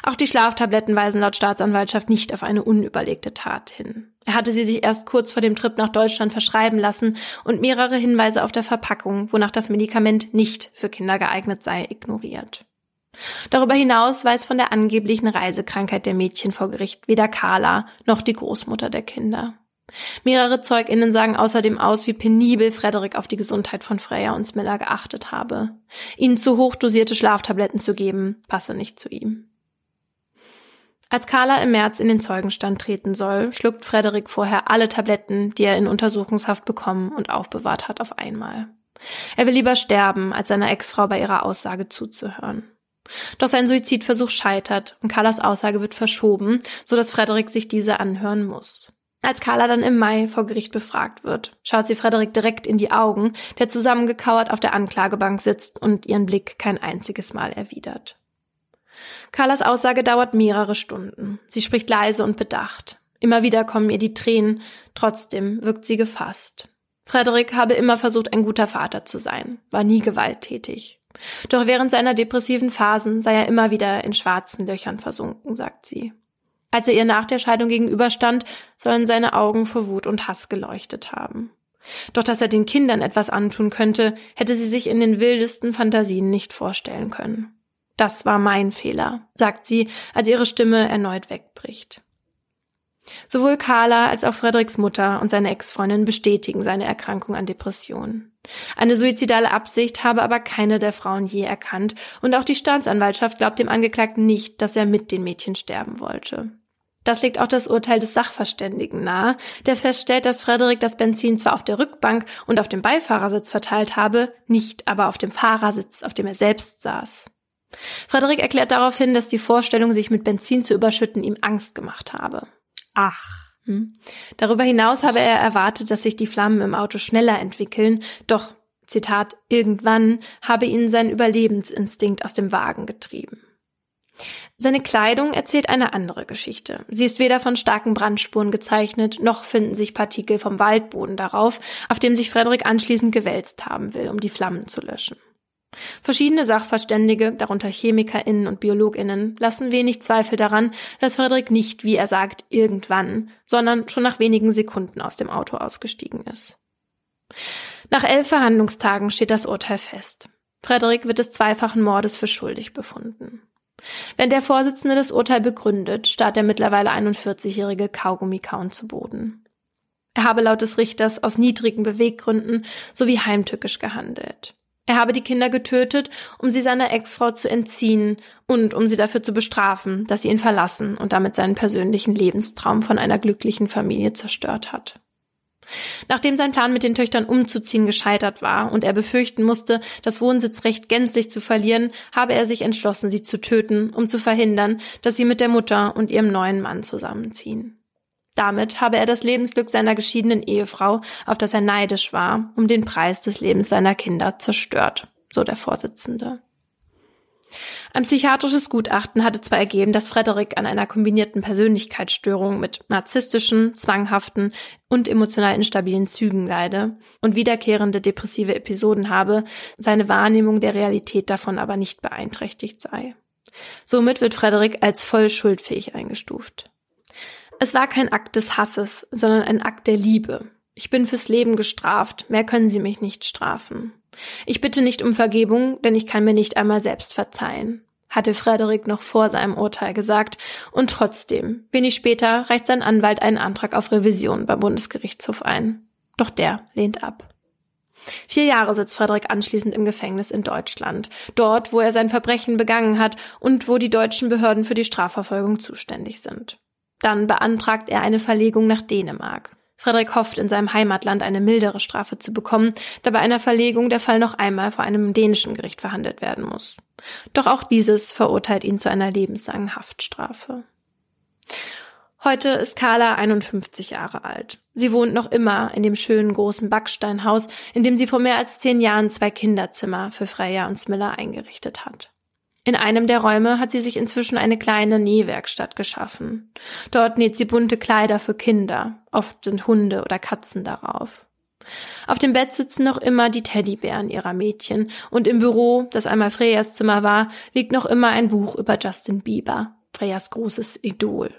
Auch die Schlaftabletten weisen laut Staatsanwaltschaft nicht auf eine unüberlegte Tat hin. Er hatte sie sich erst kurz vor dem Trip nach Deutschland verschreiben lassen und mehrere Hinweise auf der Verpackung, wonach das Medikament nicht für Kinder geeignet sei, ignoriert. Darüber hinaus weiß von der angeblichen Reisekrankheit der Mädchen vor Gericht weder Carla noch die Großmutter der Kinder. Mehrere ZeugInnen sagen außerdem aus, wie penibel Frederik auf die Gesundheit von Freya und Smilla geachtet habe. Ihnen zu hoch dosierte Schlaftabletten zu geben, passe nicht zu ihm. Als Carla im März in den Zeugenstand treten soll, schluckt Frederik vorher alle Tabletten, die er in Untersuchungshaft bekommen und aufbewahrt hat, auf einmal. Er will lieber sterben, als seiner Ex-Frau bei ihrer Aussage zuzuhören. Doch sein Suizidversuch scheitert und Carlas Aussage wird verschoben, so dass Frederik sich diese anhören muss. Als Carla dann im Mai vor Gericht befragt wird, schaut sie Frederik direkt in die Augen, der zusammengekauert auf der Anklagebank sitzt und ihren Blick kein einziges Mal erwidert. Carlas Aussage dauert mehrere Stunden. Sie spricht leise und bedacht. Immer wieder kommen ihr die Tränen, trotzdem wirkt sie gefasst. Frederik habe immer versucht, ein guter Vater zu sein, war nie gewalttätig. Doch während seiner depressiven Phasen sei er immer wieder in schwarzen Löchern versunken, sagt sie. Als er ihr nach der Scheidung gegenüberstand, sollen seine Augen vor Wut und Hass geleuchtet haben. Doch dass er den Kindern etwas antun könnte, hätte sie sich in den wildesten Fantasien nicht vorstellen können. Das war mein Fehler, sagt sie, als ihre Stimme erneut wegbricht. Sowohl Carla als auch Frederiks Mutter und seine Ex-Freundin bestätigen seine Erkrankung an Depressionen. Eine suizidale Absicht habe aber keine der Frauen je erkannt und auch die Staatsanwaltschaft glaubt dem Angeklagten nicht, dass er mit den Mädchen sterben wollte. Das legt auch das Urteil des Sachverständigen nahe, der feststellt, dass Frederik das Benzin zwar auf der Rückbank und auf dem Beifahrersitz verteilt habe, nicht aber auf dem Fahrersitz, auf dem er selbst saß. Frederik erklärt daraufhin, dass die Vorstellung, sich mit Benzin zu überschütten, ihm Angst gemacht habe. Ach. Hm. Darüber hinaus habe er erwartet, dass sich die Flammen im Auto schneller entwickeln, doch, Zitat, irgendwann habe ihn sein Überlebensinstinkt aus dem Wagen getrieben. Seine Kleidung erzählt eine andere Geschichte. Sie ist weder von starken Brandspuren gezeichnet, noch finden sich Partikel vom Waldboden darauf, auf dem sich Frederik anschließend gewälzt haben will, um die Flammen zu löschen. Verschiedene Sachverständige, darunter ChemikerInnen und BiologInnen, lassen wenig Zweifel daran, dass Frederik nicht, wie er sagt, irgendwann, sondern schon nach wenigen Sekunden aus dem Auto ausgestiegen ist. Nach elf Verhandlungstagen steht das Urteil fest. Frederik wird des zweifachen Mordes für schuldig befunden. Wenn der Vorsitzende das Urteil begründet, starrt der mittlerweile 41-jährige Kaugummi kauen zu Boden. Er habe laut des Richters aus niedrigen Beweggründen sowie heimtückisch gehandelt. Er habe die Kinder getötet, um sie seiner Ex-Frau zu entziehen und um sie dafür zu bestrafen, dass sie ihn verlassen und damit seinen persönlichen Lebenstraum von einer glücklichen Familie zerstört hat. Nachdem sein Plan mit den Töchtern umzuziehen gescheitert war und er befürchten musste, das Wohnsitzrecht gänzlich zu verlieren, habe er sich entschlossen, sie zu töten, um zu verhindern, dass sie mit der Mutter und ihrem neuen Mann zusammenziehen. Damit habe er das Lebensglück seiner geschiedenen Ehefrau, auf das er neidisch war, um den Preis des Lebens seiner Kinder zerstört, so der Vorsitzende. Ein psychiatrisches Gutachten hatte zwar ergeben, dass Frederik an einer kombinierten Persönlichkeitsstörung mit narzisstischen, zwanghaften und emotional instabilen Zügen leide und wiederkehrende depressive Episoden habe, seine Wahrnehmung der Realität davon aber nicht beeinträchtigt sei. Somit wird Frederik als voll schuldfähig eingestuft. Es war kein Akt des Hasses, sondern ein Akt der Liebe. Ich bin fürs Leben gestraft, mehr können Sie mich nicht strafen. Ich bitte nicht um Vergebung, denn ich kann mir nicht einmal selbst verzeihen, hatte Frederik noch vor seinem Urteil gesagt, und trotzdem, wenig später reicht sein Anwalt einen Antrag auf Revision beim Bundesgerichtshof ein. Doch der lehnt ab. Vier Jahre sitzt Frederik anschließend im Gefängnis in Deutschland, dort, wo er sein Verbrechen begangen hat und wo die deutschen Behörden für die Strafverfolgung zuständig sind. Dann beantragt er eine Verlegung nach Dänemark. Frederik hofft, in seinem Heimatland eine mildere Strafe zu bekommen, da bei einer Verlegung der Fall noch einmal vor einem dänischen Gericht verhandelt werden muss. Doch auch dieses verurteilt ihn zu einer lebenslangen Haftstrafe. Heute ist Carla 51 Jahre alt. Sie wohnt noch immer in dem schönen großen Backsteinhaus, in dem sie vor mehr als zehn Jahren zwei Kinderzimmer für Freya und Smiller eingerichtet hat. In einem der Räume hat sie sich inzwischen eine kleine Nähwerkstatt geschaffen. Dort näht sie bunte Kleider für Kinder. Oft sind Hunde oder Katzen darauf. Auf dem Bett sitzen noch immer die Teddybären ihrer Mädchen und im Büro, das einmal Freyas Zimmer war, liegt noch immer ein Buch über Justin Bieber, Freyas großes Idol.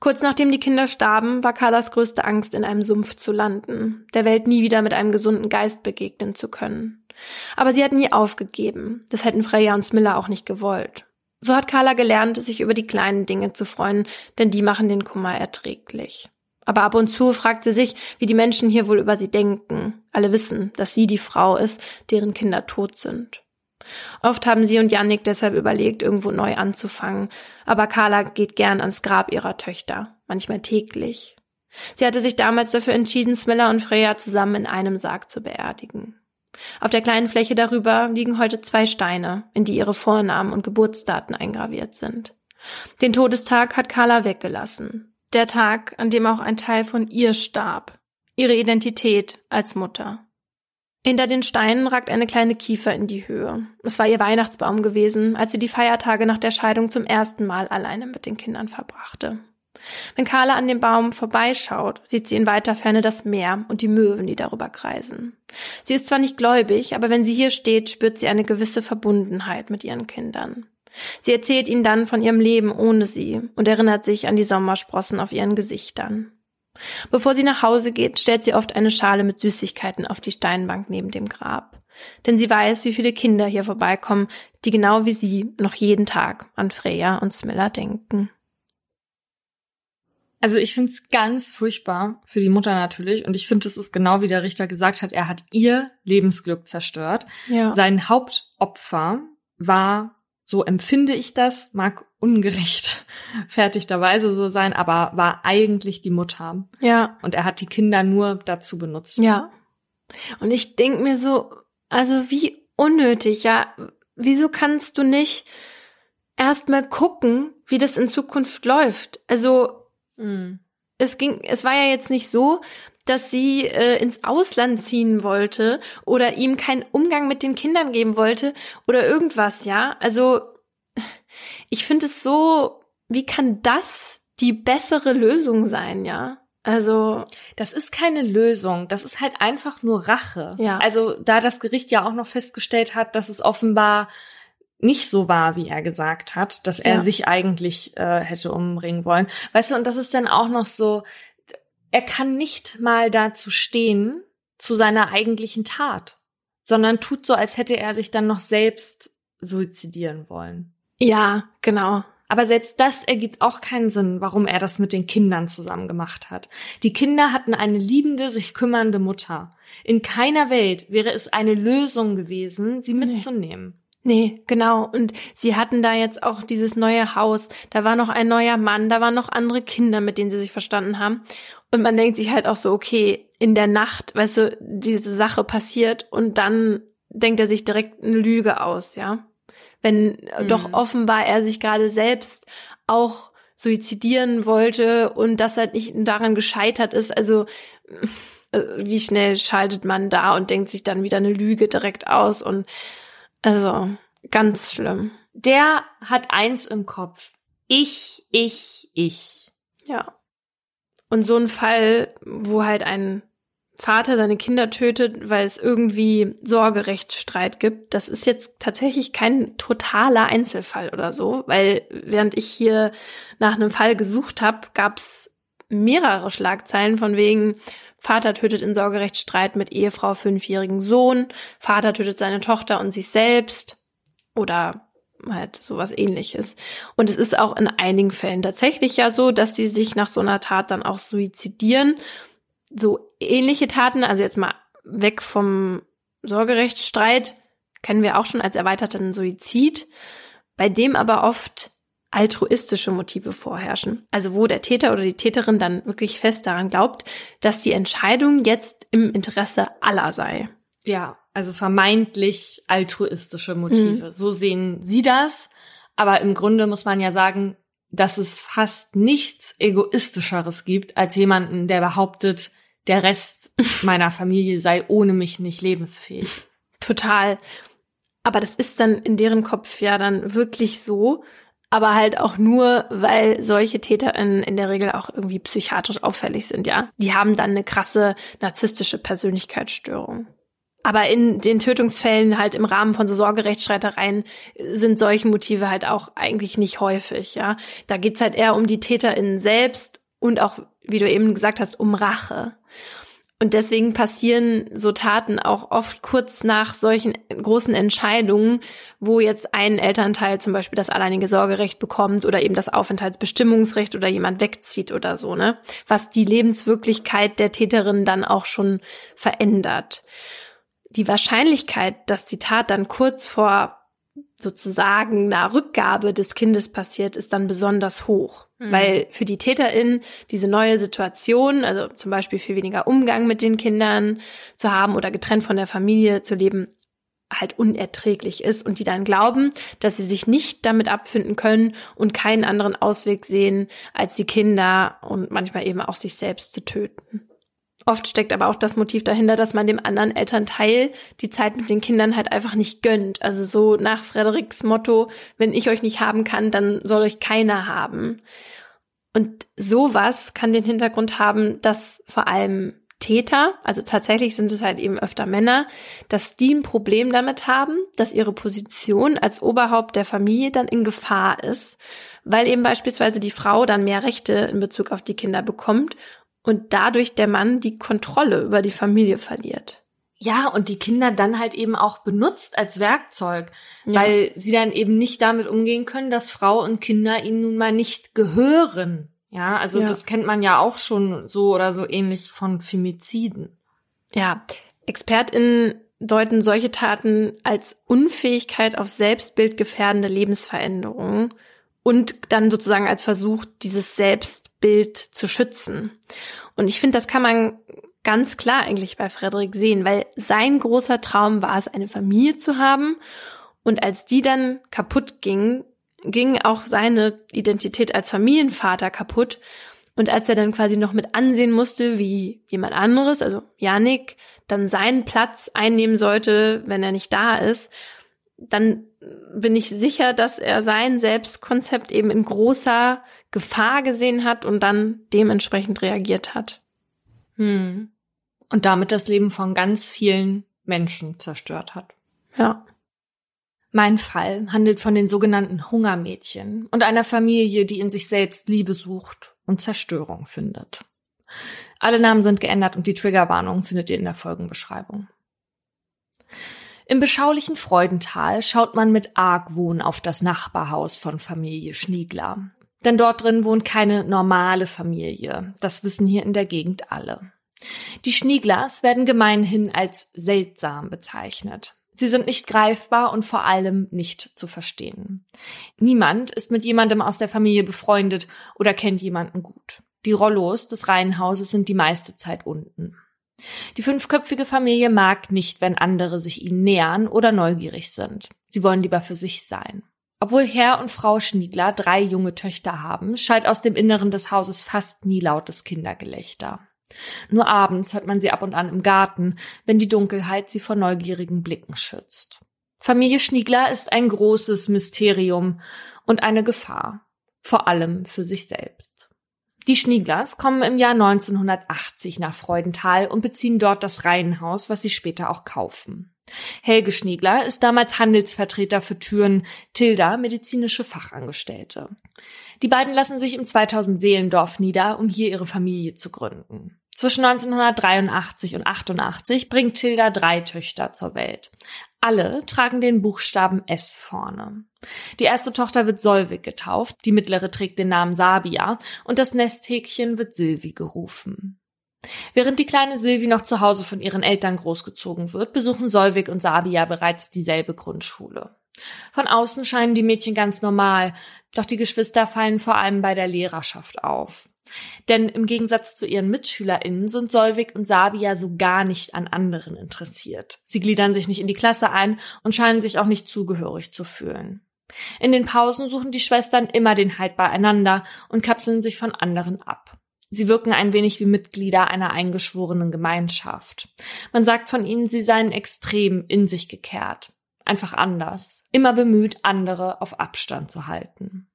Kurz nachdem die Kinder starben, war Carlas größte Angst, in einem Sumpf zu landen, der Welt nie wieder mit einem gesunden Geist begegnen zu können. Aber sie hat nie aufgegeben. Das hätten Freya und Smilla auch nicht gewollt. So hat Carla gelernt, sich über die kleinen Dinge zu freuen, denn die machen den Kummer erträglich. Aber ab und zu fragt sie sich, wie die Menschen hier wohl über sie denken. Alle wissen, dass sie die Frau ist, deren Kinder tot sind. Oft haben sie und Yannick deshalb überlegt, irgendwo neu anzufangen, aber Carla geht gern ans Grab ihrer Töchter, manchmal täglich. Sie hatte sich damals dafür entschieden, Smilla und Freya zusammen in einem Sarg zu beerdigen. Auf der kleinen Fläche darüber liegen heute zwei Steine, in die ihre Vornamen und Geburtsdaten eingraviert sind. Den Todestag hat Carla weggelassen. Der Tag, an dem auch ein Teil von ihr starb. Ihre Identität als Mutter. Hinter den Steinen ragt eine kleine Kiefer in die Höhe. Es war ihr Weihnachtsbaum gewesen, als sie die Feiertage nach der Scheidung zum ersten Mal alleine mit den Kindern verbrachte. Wenn Carla an dem Baum vorbeischaut, sieht sie in weiter Ferne das Meer und die Möwen, die darüber kreisen. Sie ist zwar nicht gläubig, aber wenn sie hier steht, spürt sie eine gewisse Verbundenheit mit ihren Kindern. Sie erzählt ihnen dann von ihrem Leben ohne sie und erinnert sich an die Sommersprossen auf ihren Gesichtern. Bevor sie nach Hause geht, stellt sie oft eine Schale mit Süßigkeiten auf die Steinbank neben dem Grab. Denn sie weiß, wie viele Kinder hier vorbeikommen, die genau wie sie noch jeden Tag an Freya und Smilla denken. Also ich finde es ganz furchtbar für die Mutter natürlich. Und ich finde, es ist genau wie der Richter gesagt hat, er hat ihr Lebensglück zerstört. Ja. Sein Hauptopfer war, so empfinde ich das, mag ungerecht fertigterweise so sein, aber war eigentlich die Mutter. Ja. Und er hat die Kinder nur dazu benutzt. Ja. Und ich denk mir so, also wie unnötig, ja. Wieso kannst du nicht erstmal gucken, wie das in Zukunft läuft? Also Mhm. Es ging, es war ja jetzt nicht so, dass sie äh, ins Ausland ziehen wollte oder ihm keinen Umgang mit den Kindern geben wollte oder irgendwas, ja. Also ich finde es so, wie kann das die bessere Lösung sein, ja? Also, das ist keine Lösung. Das ist halt einfach nur Rache. Ja. Also, da das Gericht ja auch noch festgestellt hat, dass es offenbar nicht so war, wie er gesagt hat, dass er ja. sich eigentlich äh, hätte umbringen wollen. Weißt du, und das ist dann auch noch so, er kann nicht mal dazu stehen, zu seiner eigentlichen Tat, sondern tut so, als hätte er sich dann noch selbst suizidieren wollen. Ja, genau. Aber selbst das ergibt auch keinen Sinn, warum er das mit den Kindern zusammen gemacht hat. Die Kinder hatten eine liebende, sich kümmernde Mutter. In keiner Welt wäre es eine Lösung gewesen, sie mitzunehmen. Nee, genau. Und sie hatten da jetzt auch dieses neue Haus. Da war noch ein neuer Mann, da waren noch andere Kinder, mit denen sie sich verstanden haben. Und man denkt sich halt auch so, okay, in der Nacht, weißt du, diese Sache passiert und dann denkt er sich direkt eine Lüge aus, ja. Wenn mhm. doch offenbar er sich gerade selbst auch suizidieren wollte und das halt nicht daran gescheitert ist. Also, äh, wie schnell schaltet man da und denkt sich dann wieder eine Lüge direkt aus und also, ganz schlimm. Der hat eins im Kopf. Ich, ich, ich. Ja. Und so ein Fall, wo halt ein Vater seine Kinder tötet, weil es irgendwie Sorgerechtsstreit gibt, das ist jetzt tatsächlich kein totaler Einzelfall oder so, weil während ich hier nach einem Fall gesucht habe, gab es mehrere Schlagzeilen von wegen Vater tötet in Sorgerechtsstreit mit Ehefrau fünfjährigen Sohn, Vater tötet seine Tochter und sich selbst oder halt sowas ähnliches. Und es ist auch in einigen Fällen tatsächlich ja so, dass sie sich nach so einer Tat dann auch suizidieren. So ähnliche Taten, also jetzt mal weg vom Sorgerechtsstreit, kennen wir auch schon als erweiterten Suizid, bei dem aber oft altruistische Motive vorherrschen. Also wo der Täter oder die Täterin dann wirklich fest daran glaubt, dass die Entscheidung jetzt im Interesse aller sei. Ja, also vermeintlich altruistische Motive. Mhm. So sehen Sie das. Aber im Grunde muss man ja sagen, dass es fast nichts egoistischeres gibt als jemanden, der behauptet, der Rest meiner Familie sei ohne mich nicht lebensfähig. Total. Aber das ist dann in deren Kopf ja dann wirklich so. Aber halt auch nur, weil solche TäterInnen in der Regel auch irgendwie psychiatrisch auffällig sind, ja. Die haben dann eine krasse narzisstische Persönlichkeitsstörung. Aber in den Tötungsfällen halt im Rahmen von so Sorgerechtsstreitereien sind solche Motive halt auch eigentlich nicht häufig, ja. Da geht's halt eher um die TäterInnen selbst und auch, wie du eben gesagt hast, um Rache. Und deswegen passieren so Taten auch oft kurz nach solchen großen Entscheidungen, wo jetzt ein Elternteil zum Beispiel das alleinige Sorgerecht bekommt oder eben das Aufenthaltsbestimmungsrecht oder jemand wegzieht oder so, ne? Was die Lebenswirklichkeit der Täterin dann auch schon verändert. Die Wahrscheinlichkeit, dass die Tat dann kurz vor sozusagen einer Rückgabe des Kindes passiert, ist dann besonders hoch. Mhm. Weil für die TäterInnen diese neue Situation, also zum Beispiel viel weniger Umgang mit den Kindern zu haben oder getrennt von der Familie zu leben, halt unerträglich ist und die dann glauben, dass sie sich nicht damit abfinden können und keinen anderen Ausweg sehen, als die Kinder und manchmal eben auch sich selbst zu töten. Oft steckt aber auch das Motiv dahinter, dass man dem anderen Elternteil die Zeit mit den Kindern halt einfach nicht gönnt. Also so nach Frederiks Motto, wenn ich euch nicht haben kann, dann soll euch keiner haben. Und sowas kann den Hintergrund haben, dass vor allem Täter, also tatsächlich sind es halt eben öfter Männer, dass die ein Problem damit haben, dass ihre Position als Oberhaupt der Familie dann in Gefahr ist, weil eben beispielsweise die Frau dann mehr Rechte in Bezug auf die Kinder bekommt und dadurch der Mann die Kontrolle über die Familie verliert. Ja, und die Kinder dann halt eben auch benutzt als Werkzeug, ja. weil sie dann eben nicht damit umgehen können, dass Frau und Kinder ihnen nun mal nicht gehören. Ja, also ja. das kennt man ja auch schon so oder so ähnlich von Femiziden. Ja, ExpertInnen deuten solche Taten als Unfähigkeit auf selbstbildgefährdende Lebensveränderungen und dann sozusagen als Versuch, dieses Selbstbild zu schützen. Und ich finde, das kann man ganz klar eigentlich bei Frederik sehen, weil sein großer Traum war es, eine Familie zu haben. Und als die dann kaputt ging, ging auch seine Identität als Familienvater kaputt. Und als er dann quasi noch mit ansehen musste, wie jemand anderes, also Yannick, dann seinen Platz einnehmen sollte, wenn er nicht da ist, dann bin ich sicher, dass er sein Selbstkonzept eben in großer Gefahr gesehen hat und dann dementsprechend reagiert hat. Hm. Und damit das Leben von ganz vielen Menschen zerstört hat. Ja. Mein Fall handelt von den sogenannten Hungermädchen und einer Familie, die in sich selbst Liebe sucht und Zerstörung findet. Alle Namen sind geändert und die Triggerwarnung findet ihr in der Folgenbeschreibung. Im beschaulichen Freudental schaut man mit Argwohn auf das Nachbarhaus von Familie Schniegler. Denn dort drin wohnt keine normale Familie. Das wissen hier in der Gegend alle. Die Schnieglers werden gemeinhin als seltsam bezeichnet. Sie sind nicht greifbar und vor allem nicht zu verstehen. Niemand ist mit jemandem aus der Familie befreundet oder kennt jemanden gut. Die Rollos des Reihenhauses sind die meiste Zeit unten. Die fünfköpfige Familie mag nicht, wenn andere sich ihnen nähern oder neugierig sind. Sie wollen lieber für sich sein. Obwohl Herr und Frau Schniegler drei junge Töchter haben, schallt aus dem Inneren des Hauses fast nie lautes Kindergelächter. Nur abends hört man sie ab und an im Garten, wenn die Dunkelheit sie vor neugierigen Blicken schützt. Familie Schniegler ist ein großes Mysterium und eine Gefahr, vor allem für sich selbst. Die Schnieglers kommen im Jahr 1980 nach Freudenthal und beziehen dort das Reihenhaus, was sie später auch kaufen. Helge Schniegler ist damals Handelsvertreter für Türen, Tilda medizinische Fachangestellte. Die beiden lassen sich im 2000 Seelendorf nieder, um hier ihre Familie zu gründen. Zwischen 1983 und 88 bringt Tilda drei Töchter zur Welt. Alle tragen den Buchstaben S vorne. Die erste Tochter wird Solvig getauft, die mittlere trägt den Namen Sabia und das Nesthäkchen wird Silvi gerufen. Während die kleine Silvi noch zu Hause von ihren Eltern großgezogen wird, besuchen Solvig und Sabia bereits dieselbe Grundschule. Von außen scheinen die Mädchen ganz normal, doch die Geschwister fallen vor allem bei der Lehrerschaft auf. Denn im Gegensatz zu ihren MitschülerInnen sind Solvik und Sabia so gar nicht an anderen interessiert. Sie gliedern sich nicht in die Klasse ein und scheinen sich auch nicht zugehörig zu fühlen. In den Pausen suchen die Schwestern immer den Halt beieinander und kapseln sich von anderen ab. Sie wirken ein wenig wie Mitglieder einer eingeschworenen Gemeinschaft. Man sagt von ihnen, sie seien extrem in sich gekehrt. Einfach anders. Immer bemüht, andere auf Abstand zu halten.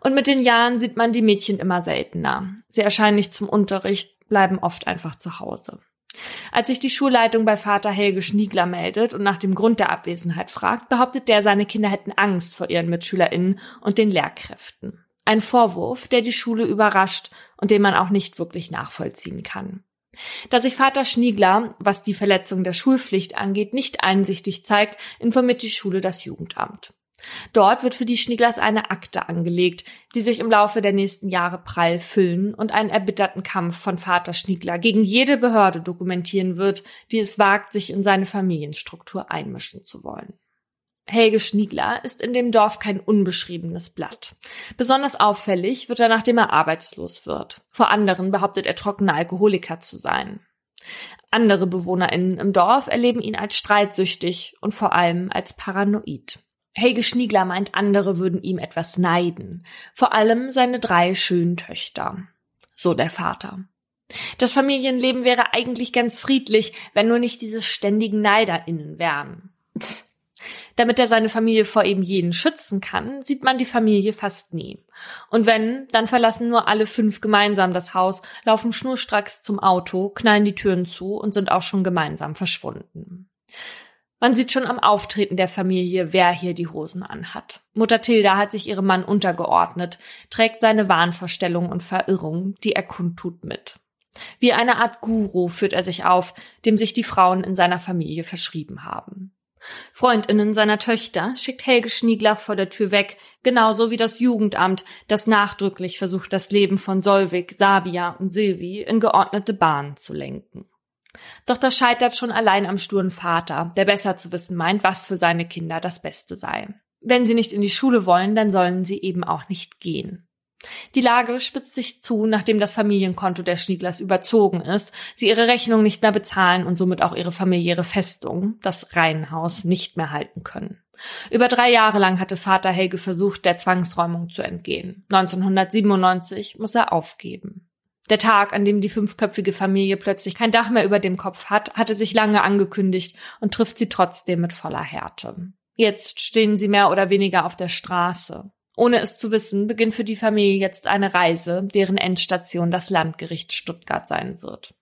Und mit den Jahren sieht man die Mädchen immer seltener. Sie erscheinen nicht zum Unterricht, bleiben oft einfach zu Hause. Als sich die Schulleitung bei Vater Helge Schniegler meldet und nach dem Grund der Abwesenheit fragt, behauptet der, seine Kinder hätten Angst vor ihren MitschülerInnen und den Lehrkräften. Ein Vorwurf, der die Schule überrascht und den man auch nicht wirklich nachvollziehen kann. Da sich Vater Schniegler, was die Verletzung der Schulpflicht angeht, nicht einsichtig zeigt, informiert die Schule das Jugendamt. Dort wird für die Schnieglers eine Akte angelegt, die sich im Laufe der nächsten Jahre prall füllen und einen erbitterten Kampf von Vater Schniegler gegen jede Behörde dokumentieren wird, die es wagt, sich in seine Familienstruktur einmischen zu wollen. Helge Schniegler ist in dem Dorf kein unbeschriebenes Blatt. Besonders auffällig wird er, nachdem er arbeitslos wird. Vor anderen behauptet er trockener Alkoholiker zu sein. Andere BewohnerInnen im Dorf erleben ihn als streitsüchtig und vor allem als paranoid. Helge Schniegler meint, andere würden ihm etwas neiden. Vor allem seine drei schönen Töchter. So der Vater. Das Familienleben wäre eigentlich ganz friedlich, wenn nur nicht diese ständigen NeiderInnen wären. Damit er seine Familie vor eben jeden schützen kann, sieht man die Familie fast nie. Und wenn, dann verlassen nur alle fünf gemeinsam das Haus, laufen schnurstracks zum Auto, knallen die Türen zu und sind auch schon gemeinsam verschwunden. Man sieht schon am Auftreten der Familie, wer hier die Hosen anhat. Mutter Tilda hat sich ihrem Mann untergeordnet, trägt seine Wahnvorstellungen und Verirrungen, die er kundtut, mit. Wie eine Art Guru führt er sich auf, dem sich die Frauen in seiner Familie verschrieben haben. Freundinnen seiner Töchter schickt Helge Schniegler vor der Tür weg, genauso wie das Jugendamt, das nachdrücklich versucht, das Leben von Solvik, Sabia und Silvi in geordnete Bahnen zu lenken. Doch das scheitert schon allein am sturen Vater, der besser zu wissen meint, was für seine Kinder das Beste sei. Wenn sie nicht in die Schule wollen, dann sollen sie eben auch nicht gehen. Die Lage spitzt sich zu, nachdem das Familienkonto der Schnieglers überzogen ist, sie ihre Rechnung nicht mehr bezahlen und somit auch ihre familiäre Festung, das Reihenhaus, nicht mehr halten können. Über drei Jahre lang hatte Vater Helge versucht, der Zwangsräumung zu entgehen. 1997 muss er aufgeben. Der Tag, an dem die fünfköpfige Familie plötzlich kein Dach mehr über dem Kopf hat, hatte sich lange angekündigt und trifft sie trotzdem mit voller Härte. Jetzt stehen sie mehr oder weniger auf der Straße. Ohne es zu wissen, beginnt für die Familie jetzt eine Reise, deren Endstation das Landgericht Stuttgart sein wird.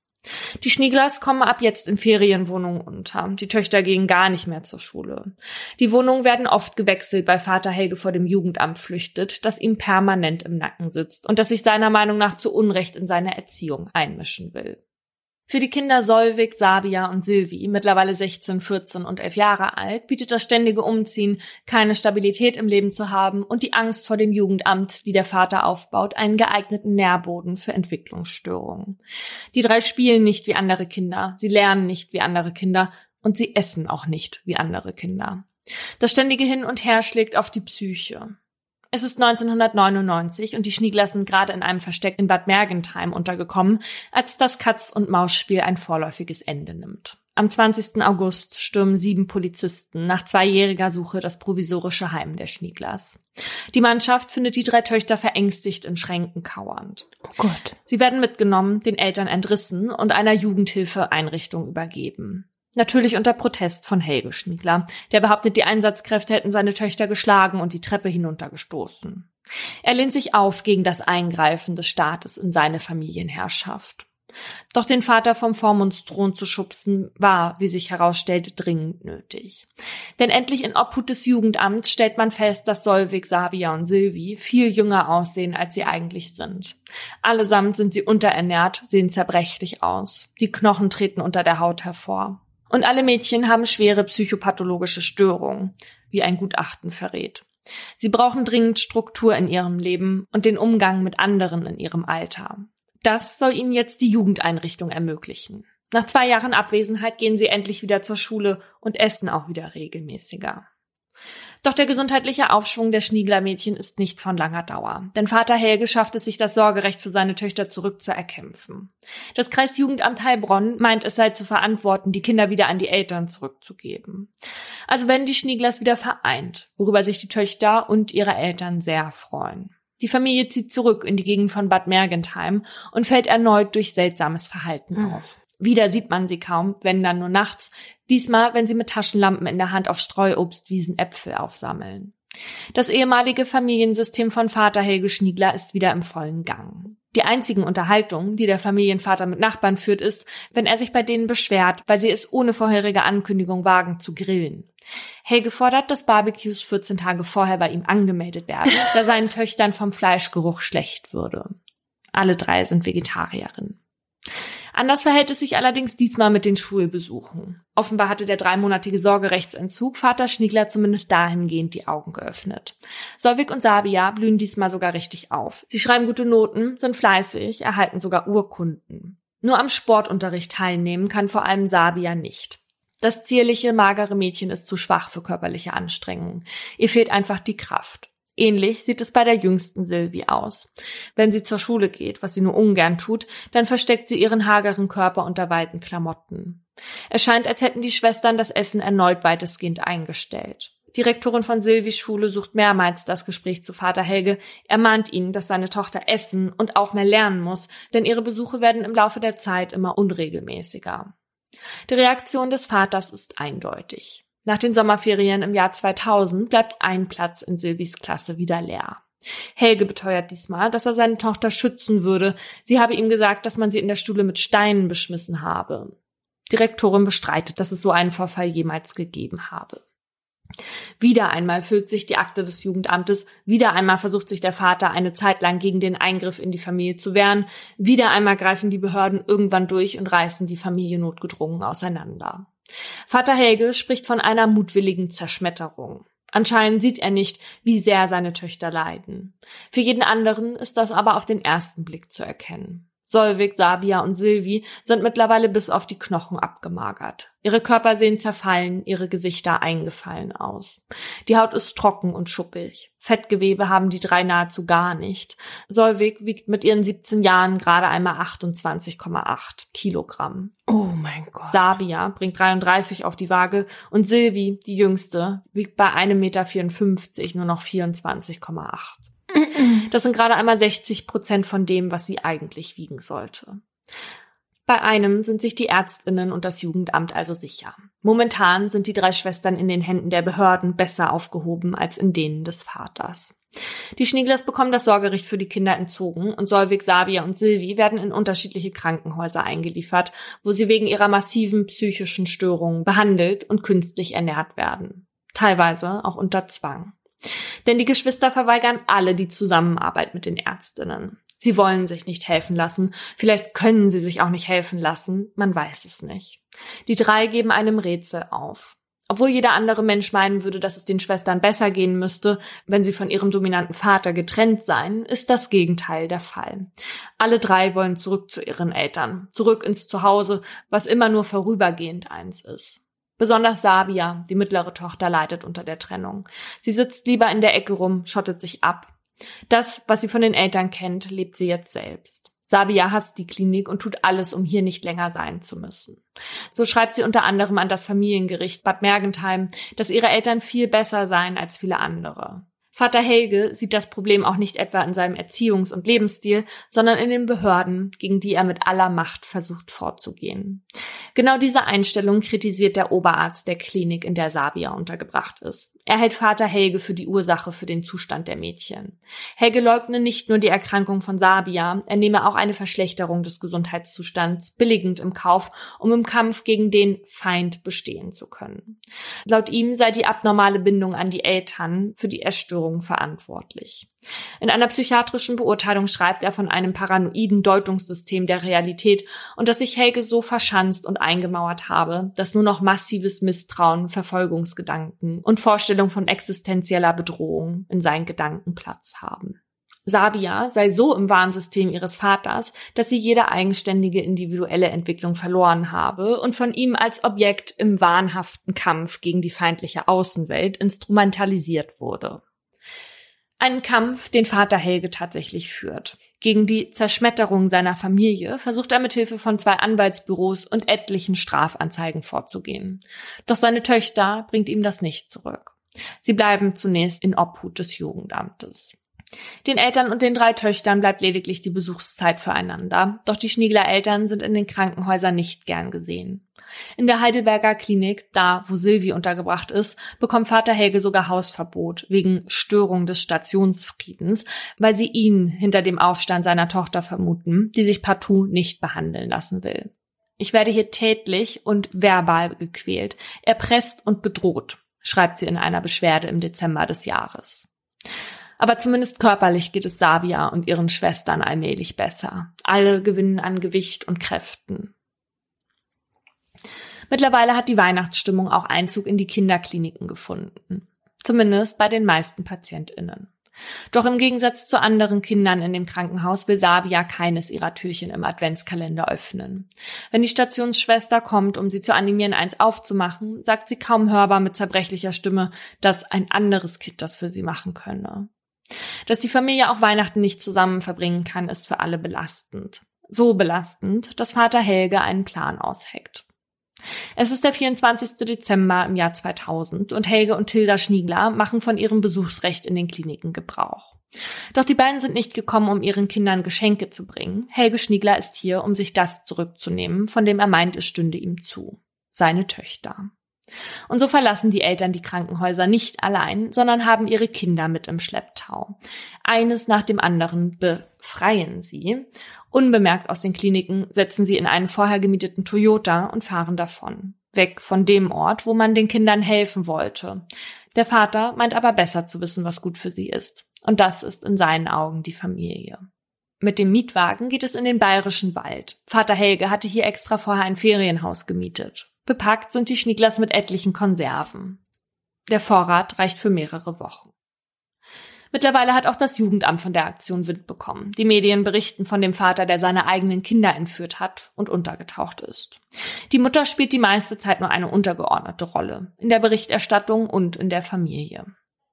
Die Schnieglers kommen ab jetzt in Ferienwohnungen unter. Die Töchter gehen gar nicht mehr zur Schule. Die Wohnungen werden oft gewechselt, weil Vater Helge vor dem Jugendamt flüchtet, das ihm permanent im Nacken sitzt und das sich seiner Meinung nach zu Unrecht in seine Erziehung einmischen will. Für die Kinder Solvik, Sabia und Silvi, mittlerweile 16, 14 und 11 Jahre alt, bietet das ständige Umziehen, keine Stabilität im Leben zu haben und die Angst vor dem Jugendamt, die der Vater aufbaut, einen geeigneten Nährboden für Entwicklungsstörungen. Die drei spielen nicht wie andere Kinder, sie lernen nicht wie andere Kinder und sie essen auch nicht wie andere Kinder. Das ständige Hin und Her schlägt auf die Psyche. Es ist 1999 und die Schniegler sind gerade in einem Versteck in Bad Mergentheim untergekommen, als das Katz-und-Maus-Spiel ein vorläufiges Ende nimmt. Am 20. August stürmen sieben Polizisten nach zweijähriger Suche das provisorische Heim der Schnieglers. Die Mannschaft findet die drei Töchter verängstigt in Schränken kauernd. Oh Gott. Sie werden mitgenommen, den Eltern entrissen und einer Jugendhilfeeinrichtung übergeben. Natürlich unter Protest von Helge Schniegler, der behauptet, die Einsatzkräfte hätten seine Töchter geschlagen und die Treppe hinuntergestoßen. Er lehnt sich auf gegen das Eingreifen des Staates in seine Familienherrschaft. Doch den Vater vom Vormundsthron zu schubsen, war, wie sich herausstellte, dringend nötig. Denn endlich in Obhut des Jugendamts stellt man fest, dass Solvik, Savia und Silvi viel jünger aussehen, als sie eigentlich sind. Allesamt sind sie unterernährt, sehen zerbrechlich aus. Die Knochen treten unter der Haut hervor. Und alle Mädchen haben schwere psychopathologische Störungen, wie ein Gutachten verrät. Sie brauchen dringend Struktur in ihrem Leben und den Umgang mit anderen in ihrem Alter. Das soll ihnen jetzt die Jugendeinrichtung ermöglichen. Nach zwei Jahren Abwesenheit gehen sie endlich wieder zur Schule und essen auch wieder regelmäßiger. Doch der gesundheitliche Aufschwung der Schniegler-Mädchen ist nicht von langer Dauer, denn Vater Helge schafft es sich, das Sorgerecht für seine Töchter zurückzuerkämpfen. Das Kreisjugendamt Heilbronn meint, es sei zu verantworten, die Kinder wieder an die Eltern zurückzugeben. Also werden die Schnieglers wieder vereint, worüber sich die Töchter und ihre Eltern sehr freuen. Die Familie zieht zurück in die Gegend von Bad Mergentheim und fällt erneut durch seltsames Verhalten mhm. auf. Wieder sieht man sie kaum, wenn dann nur nachts, diesmal, wenn sie mit Taschenlampen in der Hand auf Streuobstwiesen Äpfel aufsammeln. Das ehemalige Familiensystem von Vater Helge Schniegler ist wieder im vollen Gang. Die einzigen Unterhaltungen, die der Familienvater mit Nachbarn führt, ist, wenn er sich bei denen beschwert, weil sie es ohne vorherige Ankündigung wagen zu grillen. Helge fordert, dass Barbecues 14 Tage vorher bei ihm angemeldet werden, da seinen Töchtern vom Fleischgeruch schlecht würde. Alle drei sind Vegetarierinnen. Anders verhält es sich allerdings diesmal mit den Schulbesuchen. Offenbar hatte der dreimonatige Sorgerechtsentzug Vater Schniegler zumindest dahingehend die Augen geöffnet. Solvik und Sabia blühen diesmal sogar richtig auf. Sie schreiben gute Noten, sind fleißig, erhalten sogar Urkunden. Nur am Sportunterricht teilnehmen kann vor allem Sabia nicht. Das zierliche, magere Mädchen ist zu schwach für körperliche Anstrengungen. Ihr fehlt einfach die Kraft. Ähnlich sieht es bei der jüngsten Sylvie aus. Wenn sie zur Schule geht, was sie nur ungern tut, dann versteckt sie ihren hageren Körper unter weiten Klamotten. Es scheint, als hätten die Schwestern das Essen erneut weitestgehend eingestellt. Die Rektorin von Sylvies Schule sucht mehrmals das Gespräch zu Vater Helge. Er mahnt ihn, dass seine Tochter essen und auch mehr lernen muss, denn ihre Besuche werden im Laufe der Zeit immer unregelmäßiger. Die Reaktion des Vaters ist eindeutig. Nach den Sommerferien im Jahr 2000 bleibt ein Platz in Silvis Klasse wieder leer. Helge beteuert diesmal, dass er seine Tochter schützen würde. Sie habe ihm gesagt, dass man sie in der Schule mit Steinen beschmissen habe. Die Rektorin bestreitet, dass es so einen Vorfall jemals gegeben habe. Wieder einmal füllt sich die Akte des Jugendamtes, wieder einmal versucht sich der Vater eine Zeit lang gegen den Eingriff in die Familie zu wehren, wieder einmal greifen die Behörden irgendwann durch und reißen die Familie notgedrungen auseinander. Vater Helge spricht von einer mutwilligen Zerschmetterung. Anscheinend sieht er nicht, wie sehr seine Töchter leiden. Für jeden anderen ist das aber auf den ersten Blick zu erkennen. Solvik, Sabia und Silvi sind mittlerweile bis auf die Knochen abgemagert. Ihre Körper sehen zerfallen, ihre Gesichter eingefallen aus. Die Haut ist trocken und schuppig. Fettgewebe haben die drei nahezu gar nicht. Solvik wiegt mit ihren 17 Jahren gerade einmal 28,8 Kilogramm. Oh mein Gott. Sabia bringt 33 auf die Waage und Silvi, die jüngste, wiegt bei 1,54 Meter nur noch 24,8. Das sind gerade einmal 60 Prozent von dem, was sie eigentlich wiegen sollte. Bei einem sind sich die Ärztinnen und das Jugendamt also sicher. Momentan sind die drei Schwestern in den Händen der Behörden besser aufgehoben als in denen des Vaters. Die Schnieglers bekommen das Sorgerecht für die Kinder entzogen und Solvik, Sabia und Silvi werden in unterschiedliche Krankenhäuser eingeliefert, wo sie wegen ihrer massiven psychischen Störungen behandelt und künstlich ernährt werden. Teilweise auch unter Zwang. Denn die Geschwister verweigern alle die Zusammenarbeit mit den Ärztinnen. Sie wollen sich nicht helfen lassen, vielleicht können sie sich auch nicht helfen lassen, man weiß es nicht. Die drei geben einem Rätsel auf. Obwohl jeder andere Mensch meinen würde, dass es den Schwestern besser gehen müsste, wenn sie von ihrem dominanten Vater getrennt seien, ist das Gegenteil der Fall. Alle drei wollen zurück zu ihren Eltern, zurück ins Zuhause, was immer nur vorübergehend eins ist. Besonders Sabia, die mittlere Tochter, leidet unter der Trennung. Sie sitzt lieber in der Ecke rum, schottet sich ab. Das, was sie von den Eltern kennt, lebt sie jetzt selbst. Sabia hasst die Klinik und tut alles, um hier nicht länger sein zu müssen. So schreibt sie unter anderem an das Familiengericht Bad Mergentheim, dass ihre Eltern viel besser seien als viele andere. Vater Helge sieht das Problem auch nicht etwa in seinem Erziehungs- und Lebensstil, sondern in den Behörden, gegen die er mit aller Macht versucht vorzugehen. Genau diese Einstellung kritisiert der Oberarzt der Klinik, in der Sabia untergebracht ist. Er hält Vater Helge für die Ursache für den Zustand der Mädchen. Helge leugne nicht nur die Erkrankung von Sabia, er nehme auch eine Verschlechterung des Gesundheitszustands billigend im Kauf, um im Kampf gegen den Feind bestehen zu können. Laut ihm sei die abnormale Bindung an die Eltern für die Erstörung Essstörungen verantwortlich. In einer psychiatrischen Beurteilung schreibt er von einem paranoiden Deutungssystem der Realität und dass sich Helge so verschanzt und eingemauert habe, dass nur noch massives Misstrauen, Verfolgungsgedanken und Vorstellung von existenzieller Bedrohung in seinen Gedanken Platz haben. Sabia sei so im Warnsystem ihres Vaters, dass sie jede eigenständige individuelle Entwicklung verloren habe und von ihm als Objekt im wahnhaften Kampf gegen die feindliche Außenwelt instrumentalisiert wurde. Einen Kampf, den Vater Helge tatsächlich führt. Gegen die Zerschmetterung seiner Familie versucht er mit Hilfe von zwei Anwaltsbüros und etlichen Strafanzeigen vorzugehen. Doch seine Töchter bringt ihm das nicht zurück. Sie bleiben zunächst in Obhut des Jugendamtes. Den Eltern und den drei Töchtern bleibt lediglich die Besuchszeit füreinander, doch die Schniegler Eltern sind in den Krankenhäusern nicht gern gesehen. In der Heidelberger Klinik, da wo Silvi untergebracht ist, bekommt Vater Helge sogar Hausverbot wegen Störung des Stationsfriedens, weil sie ihn hinter dem Aufstand seiner Tochter vermuten, die sich partout nicht behandeln lassen will. Ich werde hier tätlich und verbal gequält, erpresst und bedroht, schreibt sie in einer Beschwerde im Dezember des Jahres. Aber zumindest körperlich geht es Sabia und ihren Schwestern allmählich besser. Alle gewinnen an Gewicht und Kräften. Mittlerweile hat die Weihnachtsstimmung auch Einzug in die Kinderkliniken gefunden. Zumindest bei den meisten PatientInnen. Doch im Gegensatz zu anderen Kindern in dem Krankenhaus will Sabia keines ihrer Türchen im Adventskalender öffnen. Wenn die Stationsschwester kommt, um sie zu animieren, eins aufzumachen, sagt sie kaum hörbar mit zerbrechlicher Stimme, dass ein anderes Kind das für sie machen könne. Dass die Familie auch Weihnachten nicht zusammen verbringen kann, ist für alle belastend. So belastend, dass Vater Helge einen Plan ausheckt. Es ist der 24. Dezember im Jahr 2000 und Helge und Tilda Schniegler machen von ihrem Besuchsrecht in den Kliniken Gebrauch. Doch die beiden sind nicht gekommen, um ihren Kindern Geschenke zu bringen. Helge Schniegler ist hier, um sich das zurückzunehmen, von dem er meint, es stünde ihm zu. Seine Töchter. Und so verlassen die Eltern die Krankenhäuser nicht allein, sondern haben ihre Kinder mit im Schlepptau. Eines nach dem anderen befreien sie. Unbemerkt aus den Kliniken setzen sie in einen vorher gemieteten Toyota und fahren davon. Weg von dem Ort, wo man den Kindern helfen wollte. Der Vater meint aber besser zu wissen, was gut für sie ist. Und das ist in seinen Augen die Familie. Mit dem Mietwagen geht es in den bayerischen Wald. Vater Helge hatte hier extra vorher ein Ferienhaus gemietet. Bepackt sind die Schnieglers mit etlichen Konserven. Der Vorrat reicht für mehrere Wochen. Mittlerweile hat auch das Jugendamt von der Aktion Wind bekommen. Die Medien berichten von dem Vater, der seine eigenen Kinder entführt hat und untergetaucht ist. Die Mutter spielt die meiste Zeit nur eine untergeordnete Rolle, in der Berichterstattung und in der Familie.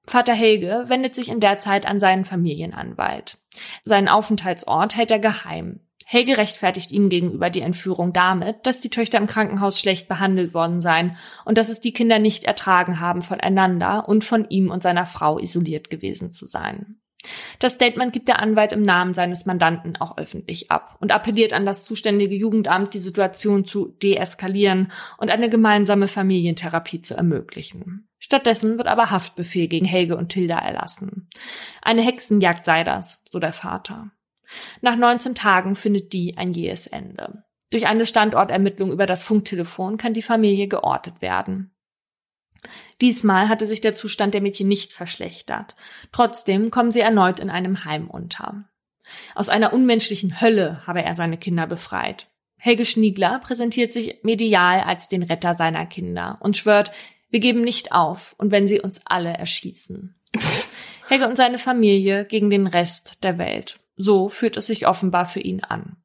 Vater Helge wendet sich in der Zeit an seinen Familienanwalt. Seinen Aufenthaltsort hält er geheim. Helge rechtfertigt ihm gegenüber die Entführung damit, dass die Töchter im Krankenhaus schlecht behandelt worden seien und dass es die Kinder nicht ertragen haben, voneinander und von ihm und seiner Frau isoliert gewesen zu sein. Das Statement gibt der Anwalt im Namen seines Mandanten auch öffentlich ab und appelliert an das zuständige Jugendamt, die Situation zu deeskalieren und eine gemeinsame Familientherapie zu ermöglichen. Stattdessen wird aber Haftbefehl gegen Helge und Tilda erlassen. Eine Hexenjagd sei das, so der Vater. Nach 19 Tagen findet die ein jähes Ende. Durch eine Standortermittlung über das Funktelefon kann die Familie geortet werden. Diesmal hatte sich der Zustand der Mädchen nicht verschlechtert. Trotzdem kommen sie erneut in einem Heim unter. Aus einer unmenschlichen Hölle habe er seine Kinder befreit. Helge Schniegler präsentiert sich medial als den Retter seiner Kinder und schwört, wir geben nicht auf und wenn sie uns alle erschießen. Helge und seine Familie gegen den Rest der Welt. So fühlt es sich offenbar für ihn an.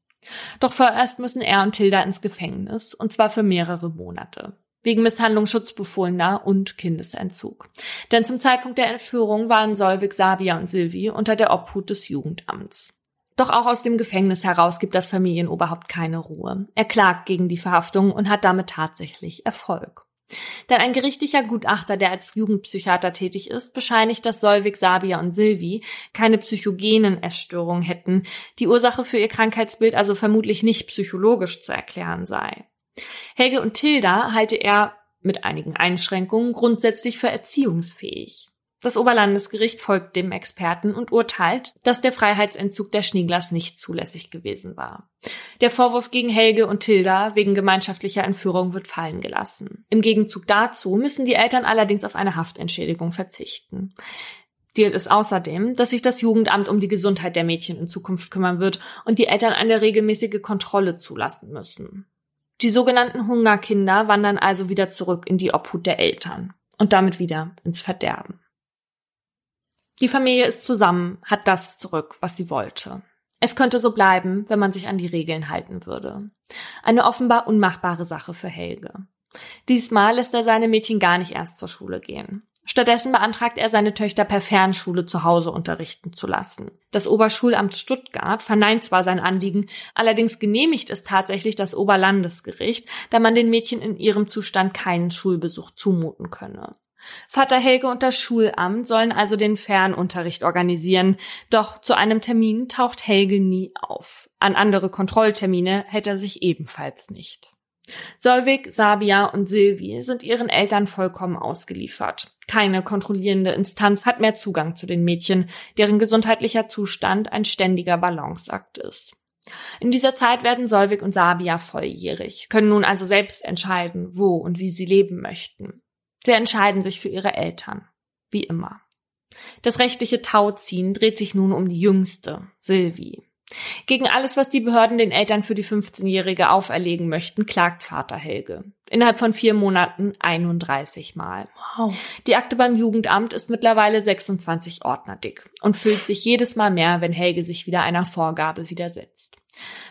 Doch vorerst müssen er und Tilda ins Gefängnis, und zwar für mehrere Monate. Wegen Misshandlung Schutzbefohlener und Kindesentzug. Denn zum Zeitpunkt der Entführung waren Solvik, Sabia und Silvi unter der Obhut des Jugendamts. Doch auch aus dem Gefängnis heraus gibt das Familienoberhaupt keine Ruhe. Er klagt gegen die Verhaftung und hat damit tatsächlich Erfolg. Denn ein gerichtlicher Gutachter, der als Jugendpsychiater tätig ist, bescheinigt, dass Solvik, Sabia und Silvi keine psychogenen Essstörungen hätten, die Ursache für ihr Krankheitsbild also vermutlich nicht psychologisch zu erklären sei. Helge und Tilda halte er mit einigen Einschränkungen grundsätzlich für erziehungsfähig. Das Oberlandesgericht folgt dem Experten und urteilt, dass der Freiheitsentzug der Schnieglers nicht zulässig gewesen war. Der Vorwurf gegen Helge und Tilda wegen gemeinschaftlicher Entführung wird fallen gelassen. Im Gegenzug dazu müssen die Eltern allerdings auf eine Haftentschädigung verzichten. Deal ist außerdem, dass sich das Jugendamt um die Gesundheit der Mädchen in Zukunft kümmern wird und die Eltern eine regelmäßige Kontrolle zulassen müssen. Die sogenannten Hungerkinder wandern also wieder zurück in die Obhut der Eltern und damit wieder ins Verderben. Die Familie ist zusammen, hat das zurück, was sie wollte. Es könnte so bleiben, wenn man sich an die Regeln halten würde. Eine offenbar unmachbare Sache für Helge. Diesmal lässt er seine Mädchen gar nicht erst zur Schule gehen. Stattdessen beantragt er, seine Töchter per Fernschule zu Hause unterrichten zu lassen. Das Oberschulamt Stuttgart verneint zwar sein Anliegen, allerdings genehmigt es tatsächlich das Oberlandesgericht, da man den Mädchen in ihrem Zustand keinen Schulbesuch zumuten könne. Vater Helge und das Schulamt sollen also den Fernunterricht organisieren, doch zu einem Termin taucht Helge nie auf. An andere Kontrolltermine hält er sich ebenfalls nicht. Solvik, Sabia und Silvi sind ihren Eltern vollkommen ausgeliefert. Keine kontrollierende Instanz hat mehr Zugang zu den Mädchen, deren gesundheitlicher Zustand ein ständiger Balanceakt ist. In dieser Zeit werden Solvik und Sabia volljährig, können nun also selbst entscheiden, wo und wie sie leben möchten. Sie entscheiden sich für ihre Eltern. Wie immer. Das rechtliche Tauziehen dreht sich nun um die jüngste, Silvi. Gegen alles, was die Behörden den Eltern für die 15-Jährige auferlegen möchten, klagt Vater Helge. Innerhalb von vier Monaten 31 Mal. Wow. Die Akte beim Jugendamt ist mittlerweile 26 Ordner dick und füllt sich jedes Mal mehr, wenn Helge sich wieder einer Vorgabe widersetzt.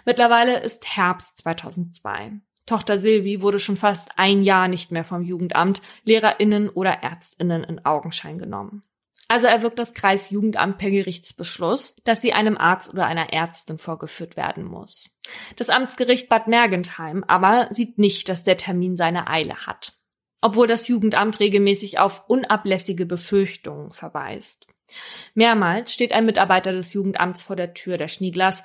Mittlerweile ist Herbst 2002. Tochter Silvi wurde schon fast ein Jahr nicht mehr vom Jugendamt, LehrerInnen oder ÄrztInnen in Augenschein genommen. Also erwirkt das Kreisjugendamt per Gerichtsbeschluss, dass sie einem Arzt oder einer Ärztin vorgeführt werden muss. Das Amtsgericht Bad Mergentheim aber sieht nicht, dass der Termin seine Eile hat, obwohl das Jugendamt regelmäßig auf unablässige Befürchtungen verweist. Mehrmals steht ein Mitarbeiter des Jugendamts vor der Tür der Schnieglers,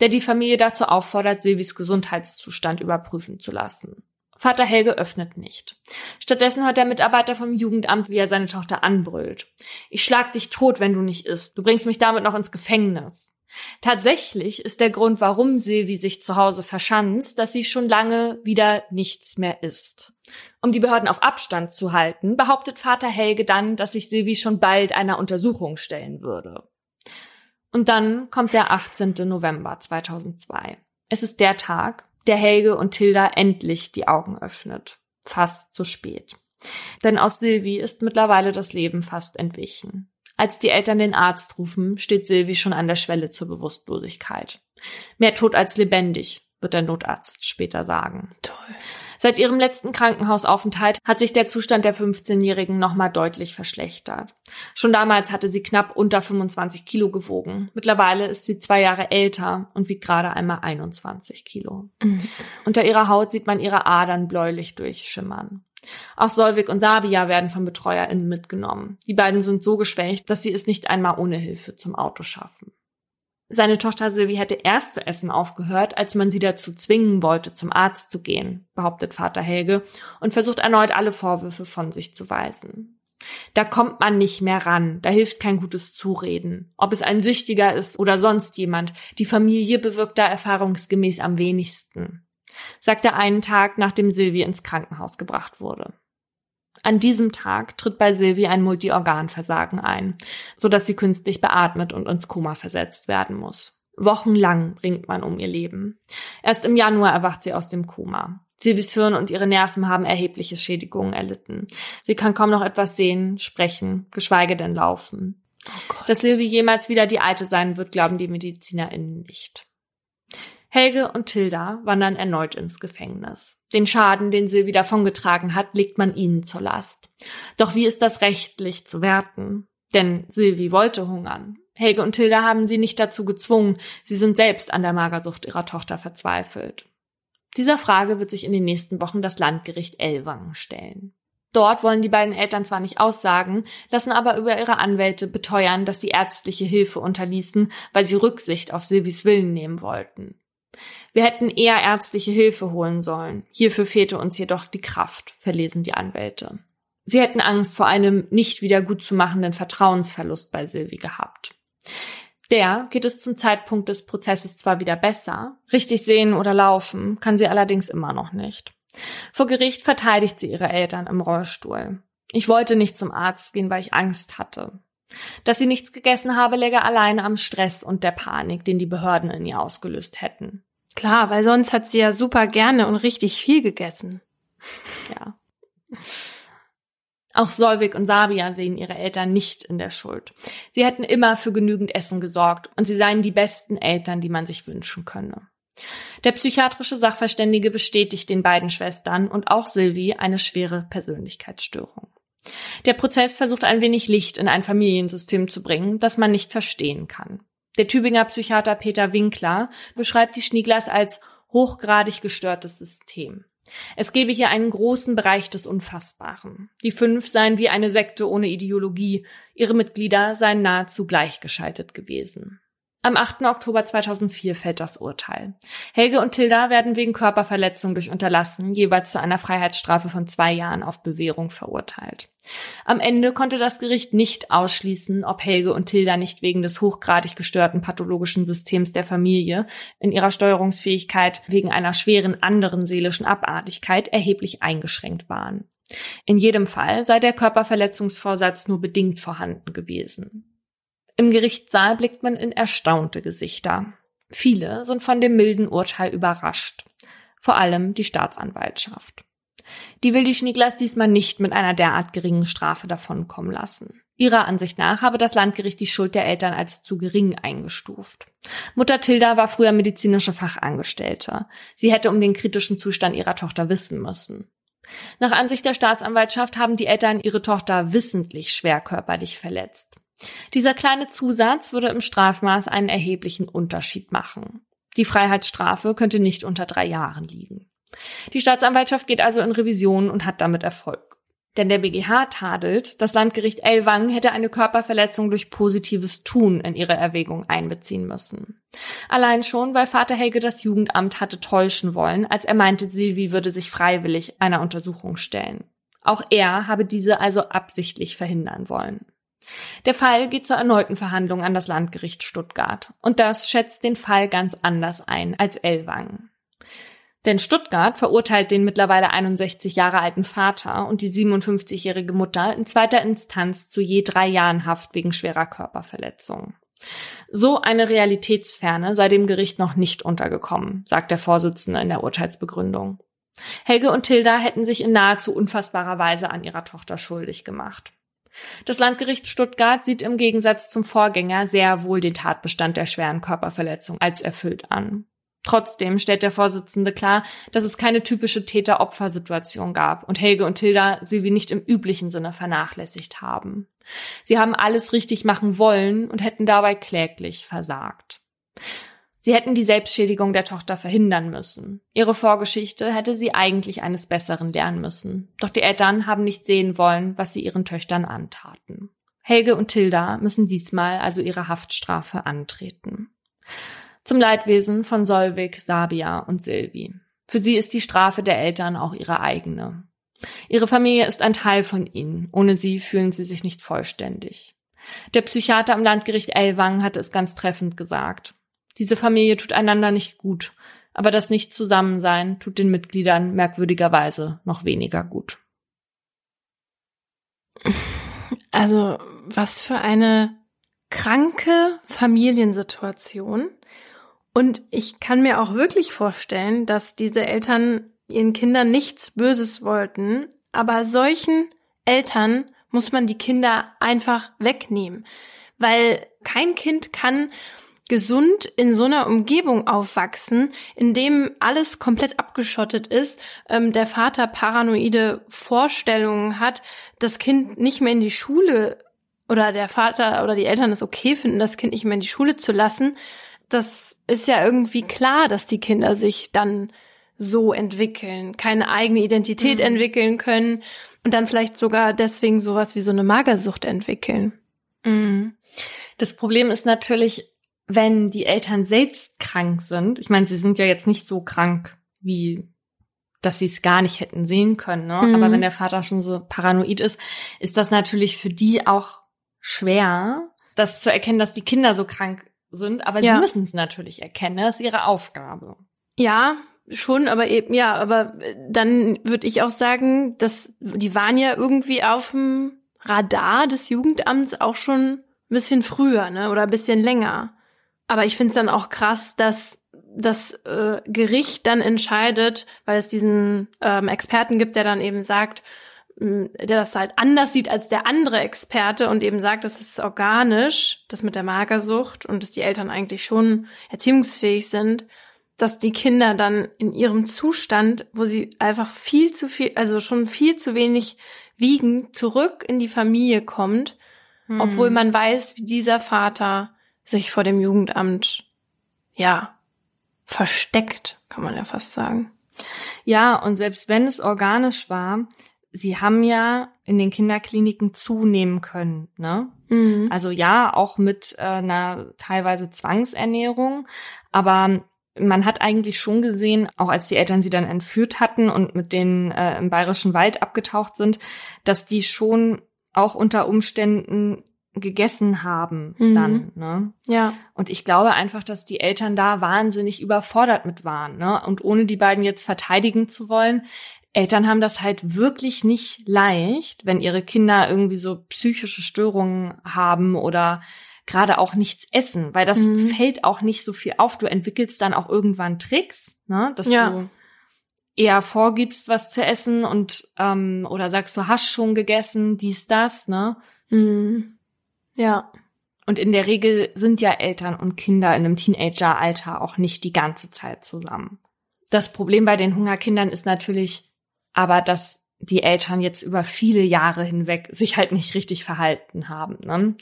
der die Familie dazu auffordert, Silvis Gesundheitszustand überprüfen zu lassen. Vater Helge öffnet nicht. Stattdessen hört der Mitarbeiter vom Jugendamt, wie er seine Tochter anbrüllt. Ich schlag dich tot, wenn du nicht isst. Du bringst mich damit noch ins Gefängnis. Tatsächlich ist der Grund, warum Silvi sich zu Hause verschanzt, dass sie schon lange wieder nichts mehr isst. Um die Behörden auf Abstand zu halten, behauptet Vater Helge dann, dass sich Silvi schon bald einer Untersuchung stellen würde. Und dann kommt der 18. November 2002. Es ist der Tag, der Helge und Tilda endlich die Augen öffnet. Fast zu spät. Denn aus Silvi ist mittlerweile das Leben fast entwichen. Als die Eltern den Arzt rufen, steht Silvi schon an der Schwelle zur Bewusstlosigkeit. Mehr tot als lebendig, wird der Notarzt später sagen. Toll. Seit ihrem letzten Krankenhausaufenthalt hat sich der Zustand der 15-Jährigen nochmal deutlich verschlechtert. Schon damals hatte sie knapp unter 25 Kilo gewogen. Mittlerweile ist sie zwei Jahre älter und wiegt gerade einmal 21 Kilo. Mhm. Unter ihrer Haut sieht man ihre Adern bläulich durchschimmern. Auch Solvik und Sabia werden von BetreuerInnen mitgenommen. Die beiden sind so geschwächt, dass sie es nicht einmal ohne Hilfe zum Auto schaffen. Seine Tochter Sylvie hätte erst zu essen aufgehört, als man sie dazu zwingen wollte, zum Arzt zu gehen, behauptet Vater Helge und versucht erneut alle Vorwürfe von sich zu weisen. Da kommt man nicht mehr ran, da hilft kein gutes Zureden. Ob es ein Süchtiger ist oder sonst jemand, die Familie bewirkt da erfahrungsgemäß am wenigsten, sagt er einen Tag, nachdem Sylvie ins Krankenhaus gebracht wurde. An diesem Tag tritt bei Silvi ein Multiorganversagen ein, so dass sie künstlich beatmet und ins Koma versetzt werden muss. Wochenlang ringt man um ihr Leben. Erst im Januar erwacht sie aus dem Koma. Silvis Hirn und ihre Nerven haben erhebliche Schädigungen erlitten. Sie kann kaum noch etwas sehen, sprechen, geschweige denn laufen. Oh Dass Silvi jemals wieder die Alte sein wird, glauben die MedizinerInnen nicht. Helge und Tilda wandern erneut ins Gefängnis. Den Schaden, den Silvi davongetragen hat, legt man ihnen zur Last. Doch wie ist das rechtlich zu werten? Denn Silvi wollte hungern. Helge und Tilda haben sie nicht dazu gezwungen, sie sind selbst an der Magersucht ihrer Tochter verzweifelt. Dieser Frage wird sich in den nächsten Wochen das Landgericht Ellwangen stellen. Dort wollen die beiden Eltern zwar nicht aussagen, lassen aber über ihre Anwälte beteuern, dass sie ärztliche Hilfe unterließen, weil sie Rücksicht auf Silvis Willen nehmen wollten. Wir hätten eher ärztliche Hilfe holen sollen. Hierfür fehlte uns jedoch die Kraft, verlesen die Anwälte. Sie hätten Angst vor einem nicht wieder gut zu machenden Vertrauensverlust bei Silvi gehabt. Der geht es zum Zeitpunkt des Prozesses zwar wieder besser, richtig sehen oder laufen kann sie allerdings immer noch nicht. Vor Gericht verteidigt sie ihre Eltern im Rollstuhl. Ich wollte nicht zum Arzt gehen, weil ich Angst hatte. Dass sie nichts gegessen habe, läge alleine am Stress und der Panik, den die Behörden in ihr ausgelöst hätten. Klar, weil sonst hat sie ja super gerne und richtig viel gegessen. Ja. Auch Solvik und Sabia sehen ihre Eltern nicht in der Schuld. Sie hätten immer für genügend Essen gesorgt und sie seien die besten Eltern, die man sich wünschen könne. Der psychiatrische Sachverständige bestätigt den beiden Schwestern und auch Sylvie eine schwere Persönlichkeitsstörung. Der Prozess versucht ein wenig Licht in ein Familiensystem zu bringen, das man nicht verstehen kann. Der Tübinger Psychiater Peter Winkler beschreibt die Schnieglers als hochgradig gestörtes System. Es gebe hier einen großen Bereich des Unfassbaren. Die fünf seien wie eine Sekte ohne Ideologie, ihre Mitglieder seien nahezu gleichgeschaltet gewesen. Am 8. Oktober 2004 fällt das Urteil. Helge und Tilda werden wegen Körperverletzung durch Unterlassen jeweils zu einer Freiheitsstrafe von zwei Jahren auf Bewährung verurteilt. Am Ende konnte das Gericht nicht ausschließen, ob Helge und Tilda nicht wegen des hochgradig gestörten pathologischen Systems der Familie in ihrer Steuerungsfähigkeit wegen einer schweren anderen seelischen Abartigkeit erheblich eingeschränkt waren. In jedem Fall sei der Körperverletzungsvorsatz nur bedingt vorhanden gewesen. Im Gerichtssaal blickt man in erstaunte Gesichter. Viele sind von dem milden Urteil überrascht. Vor allem die Staatsanwaltschaft. Die will die Schnieglers diesmal nicht mit einer derart geringen Strafe davonkommen lassen. Ihrer Ansicht nach habe das Landgericht die Schuld der Eltern als zu gering eingestuft. Mutter Tilda war früher medizinische Fachangestellte. Sie hätte um den kritischen Zustand ihrer Tochter wissen müssen. Nach Ansicht der Staatsanwaltschaft haben die Eltern ihre Tochter wissentlich schwer körperlich verletzt. Dieser kleine Zusatz würde im Strafmaß einen erheblichen Unterschied machen. Die Freiheitsstrafe könnte nicht unter drei Jahren liegen. Die Staatsanwaltschaft geht also in Revision und hat damit Erfolg. Denn der BGH tadelt, das Landgericht Elwang hätte eine Körperverletzung durch positives Tun in ihre Erwägung einbeziehen müssen. Allein schon, weil Vater Helge das Jugendamt hatte täuschen wollen, als er meinte, Silvi würde sich freiwillig einer Untersuchung stellen. Auch er habe diese also absichtlich verhindern wollen. Der Fall geht zur erneuten Verhandlung an das Landgericht Stuttgart. Und das schätzt den Fall ganz anders ein als Ellwangen. Denn Stuttgart verurteilt den mittlerweile 61 Jahre alten Vater und die 57-jährige Mutter in zweiter Instanz zu je drei Jahren Haft wegen schwerer Körperverletzung. So eine Realitätsferne sei dem Gericht noch nicht untergekommen, sagt der Vorsitzende in der Urteilsbegründung. Helge und Tilda hätten sich in nahezu unfassbarer Weise an ihrer Tochter schuldig gemacht. Das Landgericht Stuttgart sieht im Gegensatz zum Vorgänger sehr wohl den Tatbestand der schweren Körperverletzung als erfüllt an. Trotzdem stellt der Vorsitzende klar, dass es keine typische Täter-Opfer-Situation gab und Helge und Tilda sie wie nicht im üblichen Sinne vernachlässigt haben. Sie haben alles richtig machen wollen und hätten dabei kläglich versagt. Sie hätten die Selbstschädigung der Tochter verhindern müssen. Ihre Vorgeschichte hätte sie eigentlich eines Besseren lernen müssen. Doch die Eltern haben nicht sehen wollen, was sie ihren Töchtern antaten. Helge und Tilda müssen diesmal also ihre Haftstrafe antreten. Zum Leidwesen von Solvik, Sabia und Silvi. Für sie ist die Strafe der Eltern auch ihre eigene. Ihre Familie ist ein Teil von ihnen. Ohne sie fühlen sie sich nicht vollständig. Der Psychiater am Landgericht Elwang hatte es ganz treffend gesagt. Diese Familie tut einander nicht gut, aber das Nicht-Zusammensein tut den Mitgliedern merkwürdigerweise noch weniger gut. Also, was für eine kranke Familiensituation. Und ich kann mir auch wirklich vorstellen, dass diese Eltern ihren Kindern nichts Böses wollten, aber solchen Eltern muss man die Kinder einfach wegnehmen, weil kein Kind kann gesund in so einer Umgebung aufwachsen, in dem alles komplett abgeschottet ist, ähm, der Vater paranoide Vorstellungen hat, das Kind nicht mehr in die Schule oder der Vater oder die Eltern es okay finden, das Kind nicht mehr in die Schule zu lassen, das ist ja irgendwie klar, dass die Kinder sich dann so entwickeln, keine eigene Identität mhm. entwickeln können und dann vielleicht sogar deswegen sowas wie so eine Magersucht entwickeln. Mhm. Das Problem ist natürlich, wenn die Eltern selbst krank sind, ich meine, sie sind ja jetzt nicht so krank, wie dass sie es gar nicht hätten sehen können, ne? Mhm. aber wenn der Vater schon so paranoid ist, ist das natürlich für die auch schwer, das zu erkennen, dass die Kinder so krank sind, aber ja. sie müssen es natürlich erkennen, das ist ihre Aufgabe. Ja, schon, aber eben, ja, aber dann würde ich auch sagen, dass die waren ja irgendwie auf dem Radar des Jugendamts auch schon ein bisschen früher, ne? Oder ein bisschen länger. Aber ich finde es dann auch krass, dass das äh, Gericht dann entscheidet, weil es diesen ähm, Experten gibt, der dann eben sagt, der das halt anders sieht als der andere Experte und eben sagt, das ist organisch, das mit der Magersucht und dass die Eltern eigentlich schon erziehungsfähig sind, dass die Kinder dann in ihrem Zustand, wo sie einfach viel zu viel, also schon viel zu wenig wiegen, zurück in die Familie kommt, hm. obwohl man weiß, wie dieser Vater sich vor dem Jugendamt, ja, versteckt, kann man ja fast sagen. Ja, und selbst wenn es organisch war, sie haben ja in den Kinderkliniken zunehmen können, ne? Mhm. Also ja, auch mit äh, einer teilweise Zwangsernährung, aber man hat eigentlich schon gesehen, auch als die Eltern sie dann entführt hatten und mit denen äh, im bayerischen Wald abgetaucht sind, dass die schon auch unter Umständen gegessen haben mhm. dann, ne? Ja. Und ich glaube einfach, dass die Eltern da wahnsinnig überfordert mit waren, ne? Und ohne die beiden jetzt verteidigen zu wollen, Eltern haben das halt wirklich nicht leicht, wenn ihre Kinder irgendwie so psychische Störungen haben oder gerade auch nichts essen, weil das mhm. fällt auch nicht so viel auf. Du entwickelst dann auch irgendwann Tricks, ne? Dass ja. du eher vorgibst, was zu essen und ähm, oder sagst, du hast schon gegessen, dies, das, ne? Mhm. Ja. Und in der Regel sind ja Eltern und Kinder in einem Teenageralter auch nicht die ganze Zeit zusammen. Das Problem bei den Hungerkindern ist natürlich aber, dass die Eltern jetzt über viele Jahre hinweg sich halt nicht richtig verhalten haben. Ne?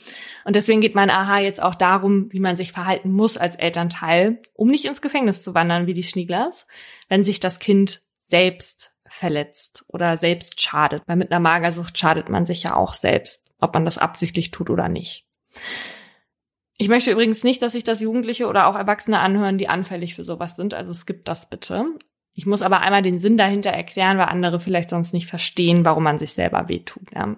Und deswegen geht mein Aha jetzt auch darum, wie man sich verhalten muss als Elternteil, um nicht ins Gefängnis zu wandern wie die Schnieglers, wenn sich das Kind selbst verletzt oder selbst schadet. Weil mit einer Magersucht schadet man sich ja auch selbst, ob man das absichtlich tut oder nicht. Ich möchte übrigens nicht, dass sich das Jugendliche oder auch Erwachsene anhören, die anfällig für sowas sind. Also es gibt das bitte. Ich muss aber einmal den Sinn dahinter erklären, weil andere vielleicht sonst nicht verstehen, warum man sich selber wehtut. Ja.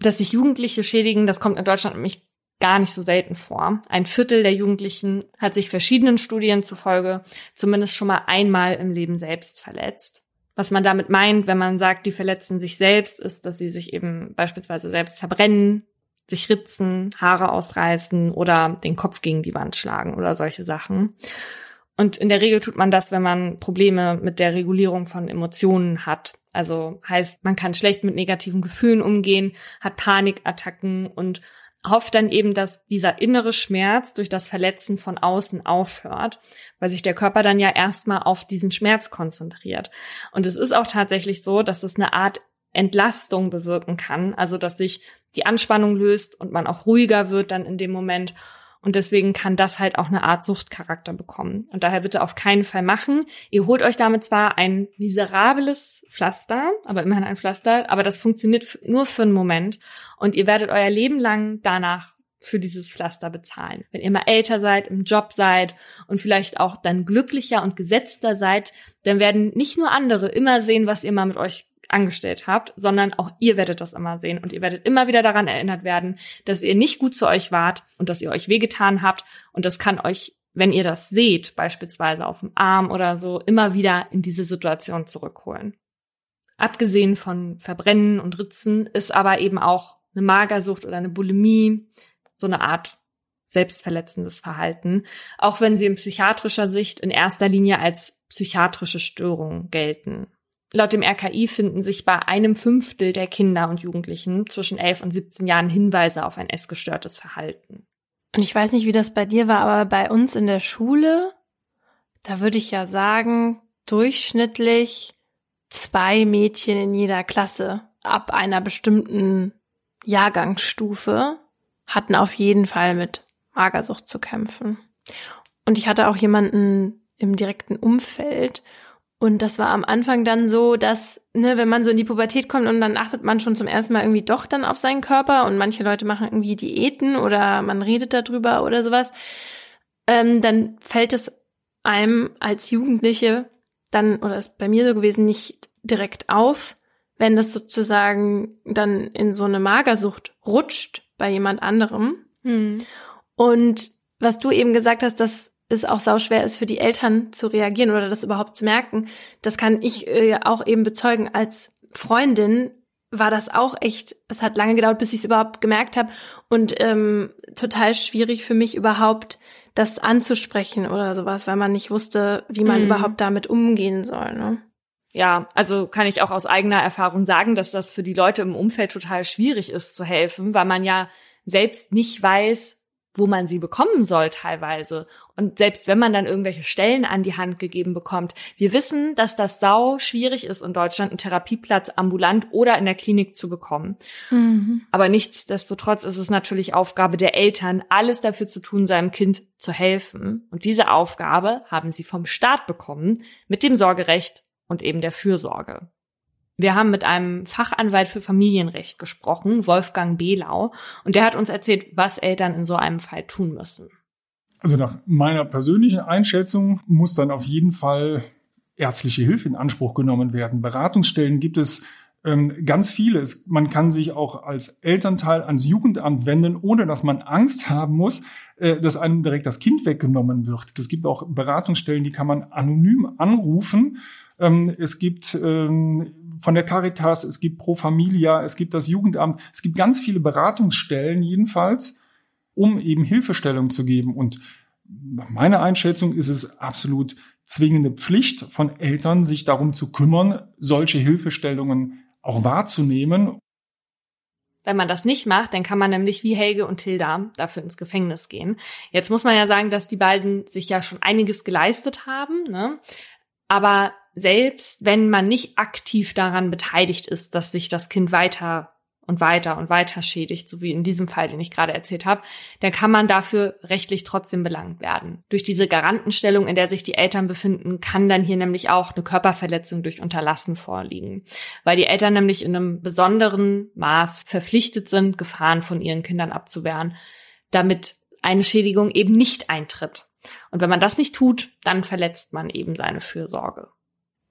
Dass sich Jugendliche schädigen, das kommt in Deutschland nämlich gar nicht so selten vor. Ein Viertel der Jugendlichen hat sich verschiedenen Studien zufolge zumindest schon mal einmal im Leben selbst verletzt. Was man damit meint, wenn man sagt, die verletzen sich selbst, ist, dass sie sich eben beispielsweise selbst verbrennen, sich ritzen, Haare ausreißen oder den Kopf gegen die Wand schlagen oder solche Sachen. Und in der Regel tut man das, wenn man Probleme mit der Regulierung von Emotionen hat. Also heißt, man kann schlecht mit negativen Gefühlen umgehen, hat Panikattacken und hofft dann eben, dass dieser innere Schmerz durch das Verletzen von außen aufhört, weil sich der Körper dann ja erstmal auf diesen Schmerz konzentriert. Und es ist auch tatsächlich so, dass es eine Art Entlastung bewirken kann, also dass sich die Anspannung löst und man auch ruhiger wird dann in dem Moment und deswegen kann das halt auch eine Art Suchtcharakter bekommen. Und daher bitte auf keinen Fall machen. Ihr holt euch damit zwar ein miserables Pflaster, aber immerhin ein Pflaster, aber das funktioniert nur für einen Moment. Und ihr werdet euer Leben lang danach für dieses Pflaster bezahlen. Wenn ihr mal älter seid, im Job seid und vielleicht auch dann glücklicher und gesetzter seid, dann werden nicht nur andere immer sehen, was ihr mal mit euch angestellt habt, sondern auch ihr werdet das immer sehen und ihr werdet immer wieder daran erinnert werden, dass ihr nicht gut zu euch wart und dass ihr euch wehgetan habt und das kann euch, wenn ihr das seht, beispielsweise auf dem Arm oder so, immer wieder in diese Situation zurückholen. Abgesehen von Verbrennen und Ritzen ist aber eben auch eine Magersucht oder eine Bulimie so eine Art selbstverletzendes Verhalten, auch wenn sie in psychiatrischer Sicht in erster Linie als psychiatrische Störung gelten. Laut dem RKI finden sich bei einem Fünftel der Kinder und Jugendlichen zwischen 11 und 17 Jahren Hinweise auf ein essgestörtes Verhalten. Und ich weiß nicht, wie das bei dir war, aber bei uns in der Schule, da würde ich ja sagen, durchschnittlich zwei Mädchen in jeder Klasse ab einer bestimmten Jahrgangsstufe hatten auf jeden Fall mit Magersucht zu kämpfen. Und ich hatte auch jemanden im direkten Umfeld und das war am Anfang dann so, dass, ne, wenn man so in die Pubertät kommt und dann achtet man schon zum ersten Mal irgendwie doch dann auf seinen Körper und manche Leute machen irgendwie Diäten oder man redet darüber oder sowas, ähm, dann fällt es einem als Jugendliche dann, oder ist bei mir so gewesen, nicht direkt auf, wenn das sozusagen dann in so eine Magersucht rutscht bei jemand anderem. Hm. Und was du eben gesagt hast, dass es auch sauschwer ist für die Eltern zu reagieren oder das überhaupt zu merken. Das kann ich äh, auch eben bezeugen als Freundin war das auch echt, es hat lange gedauert, bis ich es überhaupt gemerkt habe und ähm, total schwierig für mich überhaupt das anzusprechen oder sowas, weil man nicht wusste, wie man mhm. überhaupt damit umgehen soll. Ne? Ja, also kann ich auch aus eigener Erfahrung sagen, dass das für die Leute im Umfeld total schwierig ist zu helfen, weil man ja selbst nicht weiß, wo man sie bekommen soll teilweise. Und selbst wenn man dann irgendwelche Stellen an die Hand gegeben bekommt, wir wissen, dass das sau schwierig ist in Deutschland, einen Therapieplatz ambulant oder in der Klinik zu bekommen. Mhm. Aber nichtsdestotrotz ist es natürlich Aufgabe der Eltern, alles dafür zu tun, seinem Kind zu helfen. Und diese Aufgabe haben sie vom Staat bekommen mit dem Sorgerecht und eben der Fürsorge. Wir haben mit einem Fachanwalt für Familienrecht gesprochen, Wolfgang Behlau, und der hat uns erzählt, was Eltern in so einem Fall tun müssen. Also nach meiner persönlichen Einschätzung muss dann auf jeden Fall ärztliche Hilfe in Anspruch genommen werden. Beratungsstellen gibt es ähm, ganz viele. Es, man kann sich auch als Elternteil ans Jugendamt wenden, ohne dass man Angst haben muss, äh, dass einem direkt das Kind weggenommen wird. Es gibt auch Beratungsstellen, die kann man anonym anrufen. Ähm, es gibt ähm, von der Caritas, es gibt Pro Familia, es gibt das Jugendamt, es gibt ganz viele Beratungsstellen jedenfalls, um eben Hilfestellung zu geben. Und nach meiner Einschätzung ist es absolut zwingende Pflicht von Eltern, sich darum zu kümmern, solche Hilfestellungen auch wahrzunehmen. Wenn man das nicht macht, dann kann man nämlich wie Helge und Tilda dafür ins Gefängnis gehen. Jetzt muss man ja sagen, dass die beiden sich ja schon einiges geleistet haben. Ne? Aber selbst wenn man nicht aktiv daran beteiligt ist, dass sich das Kind weiter und weiter und weiter schädigt, so wie in diesem Fall, den ich gerade erzählt habe, dann kann man dafür rechtlich trotzdem belangt werden. Durch diese Garantenstellung, in der sich die Eltern befinden, kann dann hier nämlich auch eine Körperverletzung durch Unterlassen vorliegen, weil die Eltern nämlich in einem besonderen Maß verpflichtet sind, Gefahren von ihren Kindern abzuwehren, damit eine Schädigung eben nicht eintritt. Und wenn man das nicht tut, dann verletzt man eben seine Fürsorge.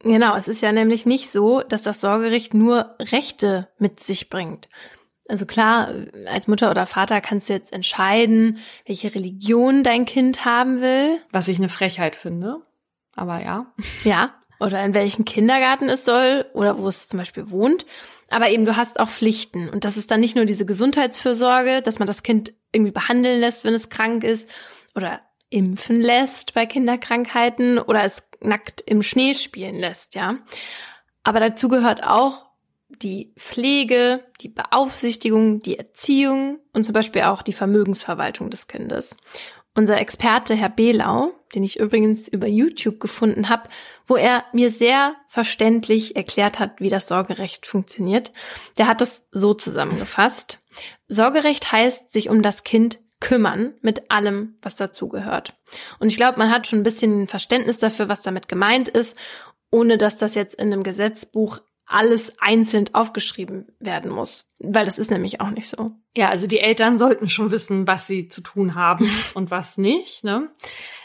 Genau, es ist ja nämlich nicht so, dass das Sorgerecht nur Rechte mit sich bringt. Also klar, als Mutter oder Vater kannst du jetzt entscheiden, welche Religion dein Kind haben will. Was ich eine Frechheit finde. Aber ja. Ja. Oder in welchem Kindergarten es soll oder wo es zum Beispiel wohnt. Aber eben, du hast auch Pflichten. Und das ist dann nicht nur diese Gesundheitsfürsorge, dass man das Kind irgendwie behandeln lässt, wenn es krank ist oder impfen lässt bei Kinderkrankheiten oder es nackt im Schnee spielen lässt, ja. Aber dazu gehört auch die Pflege, die Beaufsichtigung, die Erziehung und zum Beispiel auch die Vermögensverwaltung des Kindes. Unser Experte Herr Behlau, den ich übrigens über YouTube gefunden habe, wo er mir sehr verständlich erklärt hat, wie das Sorgerecht funktioniert, der hat das so zusammengefasst. Sorgerecht heißt, sich um das Kind kümmern mit allem, was dazugehört. Und ich glaube, man hat schon ein bisschen Verständnis dafür, was damit gemeint ist, ohne dass das jetzt in einem Gesetzbuch alles einzeln aufgeschrieben werden muss. Weil das ist nämlich auch nicht so. Ja, also die Eltern sollten schon wissen, was sie zu tun haben und was nicht. Ne?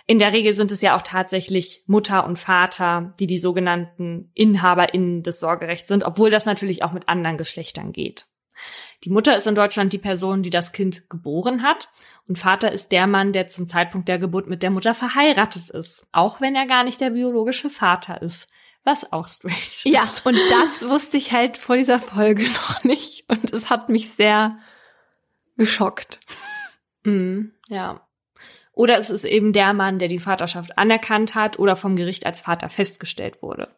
In der Regel sind es ja auch tatsächlich Mutter und Vater, die die sogenannten InhaberInnen des Sorgerechts sind, obwohl das natürlich auch mit anderen Geschlechtern geht. Die Mutter ist in Deutschland die Person, die das Kind geboren hat. Und Vater ist der Mann, der zum Zeitpunkt der Geburt mit der Mutter verheiratet ist. Auch wenn er gar nicht der biologische Vater ist. Was auch strange ist. Ja, und das wusste ich halt vor dieser Folge noch nicht. Und es hat mich sehr geschockt. Mm, ja. Oder es ist eben der Mann, der die Vaterschaft anerkannt hat oder vom Gericht als Vater festgestellt wurde.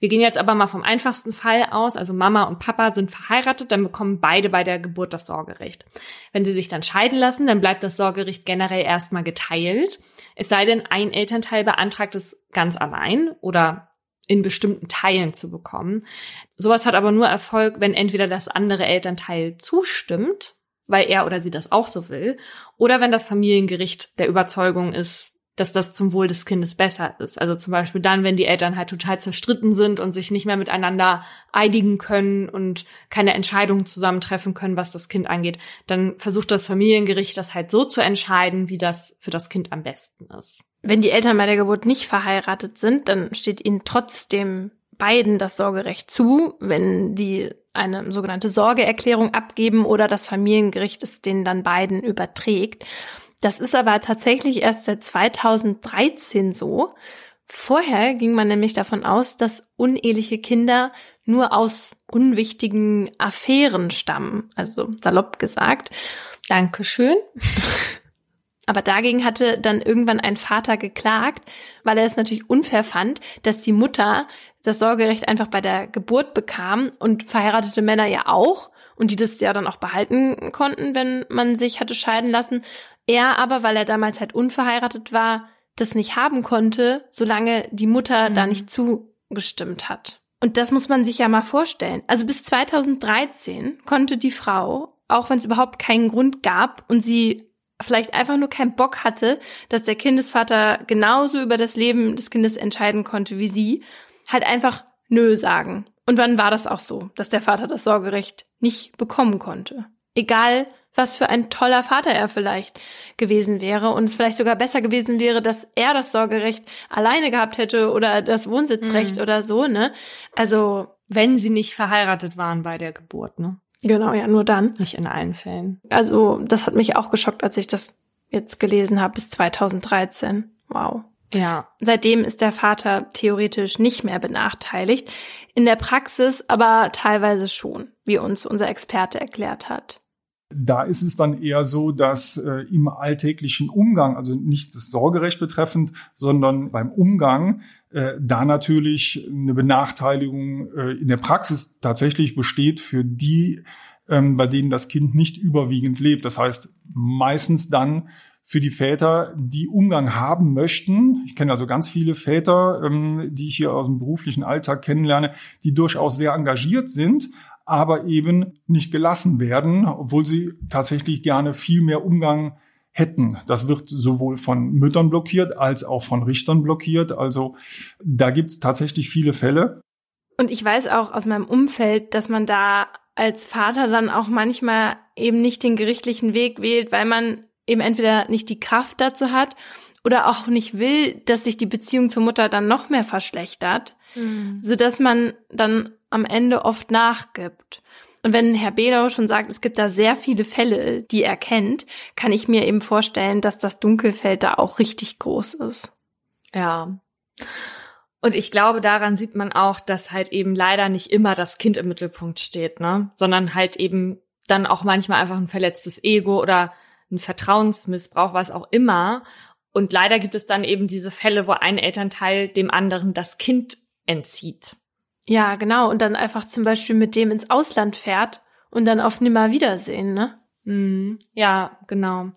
Wir gehen jetzt aber mal vom einfachsten Fall aus. Also Mama und Papa sind verheiratet, dann bekommen beide bei der Geburt das Sorgerecht. Wenn sie sich dann scheiden lassen, dann bleibt das Sorgerecht generell erstmal geteilt. Es sei denn, ein Elternteil beantragt es ganz allein oder in bestimmten Teilen zu bekommen. Sowas hat aber nur Erfolg, wenn entweder das andere Elternteil zustimmt, weil er oder sie das auch so will, oder wenn das Familiengericht der Überzeugung ist, dass das zum Wohl des Kindes besser ist. Also zum Beispiel dann, wenn die Eltern halt total zerstritten sind und sich nicht mehr miteinander einigen können und keine Entscheidungen zusammentreffen können, was das Kind angeht, dann versucht das Familiengericht das halt so zu entscheiden, wie das für das Kind am besten ist. Wenn die Eltern bei der Geburt nicht verheiratet sind, dann steht ihnen trotzdem beiden das Sorgerecht zu, wenn die eine sogenannte Sorgeerklärung abgeben oder das Familiengericht es denen dann beiden überträgt. Das ist aber tatsächlich erst seit 2013 so. Vorher ging man nämlich davon aus, dass uneheliche Kinder nur aus unwichtigen Affären stammen, also salopp gesagt. Dankeschön. Aber dagegen hatte dann irgendwann ein Vater geklagt, weil er es natürlich unfair fand, dass die Mutter das Sorgerecht einfach bei der Geburt bekam und verheiratete Männer ja auch und die das ja dann auch behalten konnten, wenn man sich hatte scheiden lassen. Er aber, weil er damals halt unverheiratet war, das nicht haben konnte, solange die Mutter mhm. da nicht zugestimmt hat. Und das muss man sich ja mal vorstellen. Also bis 2013 konnte die Frau, auch wenn es überhaupt keinen Grund gab und sie vielleicht einfach nur keinen Bock hatte, dass der Kindesvater genauso über das Leben des Kindes entscheiden konnte wie sie, halt einfach Nö sagen. Und wann war das auch so, dass der Vater das Sorgerecht nicht bekommen konnte? Egal, was für ein toller Vater er vielleicht gewesen wäre und es vielleicht sogar besser gewesen wäre, dass er das Sorgerecht alleine gehabt hätte oder das Wohnsitzrecht mhm. oder so, ne? Also, wenn sie nicht verheiratet waren bei der Geburt, ne? Genau, ja, nur dann. Nicht in allen Fällen. Also, das hat mich auch geschockt, als ich das jetzt gelesen habe, bis 2013. Wow. Ja. Seitdem ist der Vater theoretisch nicht mehr benachteiligt, in der Praxis aber teilweise schon, wie uns unser Experte erklärt hat. Da ist es dann eher so, dass äh, im alltäglichen Umgang, also nicht das Sorgerecht betreffend, sondern beim Umgang, äh, da natürlich eine Benachteiligung äh, in der Praxis tatsächlich besteht für die, ähm, bei denen das Kind nicht überwiegend lebt. Das heißt, meistens dann für die Väter, die Umgang haben möchten. Ich kenne also ganz viele Väter, ähm, die ich hier aus dem beruflichen Alltag kennenlerne, die durchaus sehr engagiert sind, aber eben nicht gelassen werden, obwohl sie tatsächlich gerne viel mehr Umgang hätten. Das wird sowohl von Müttern blockiert als auch von Richtern blockiert. Also da gibt es tatsächlich viele Fälle. Und ich weiß auch aus meinem Umfeld, dass man da als Vater dann auch manchmal eben nicht den gerichtlichen Weg wählt, weil man eben entweder nicht die Kraft dazu hat oder auch nicht will, dass sich die Beziehung zur Mutter dann noch mehr verschlechtert, mhm. so dass man dann am Ende oft nachgibt. Und wenn Herr Belau schon sagt, es gibt da sehr viele Fälle, die er kennt, kann ich mir eben vorstellen, dass das Dunkelfeld da auch richtig groß ist. Ja. Und ich glaube, daran sieht man auch, dass halt eben leider nicht immer das Kind im Mittelpunkt steht, ne? Sondern halt eben dann auch manchmal einfach ein verletztes Ego oder ein Vertrauensmissbrauch, was auch immer. Und leider gibt es dann eben diese Fälle, wo ein Elternteil dem anderen das Kind entzieht. Ja, genau. Und dann einfach zum Beispiel mit dem ins Ausland fährt und dann auf Nimmerwiedersehen, ne? Mm, ja, genau.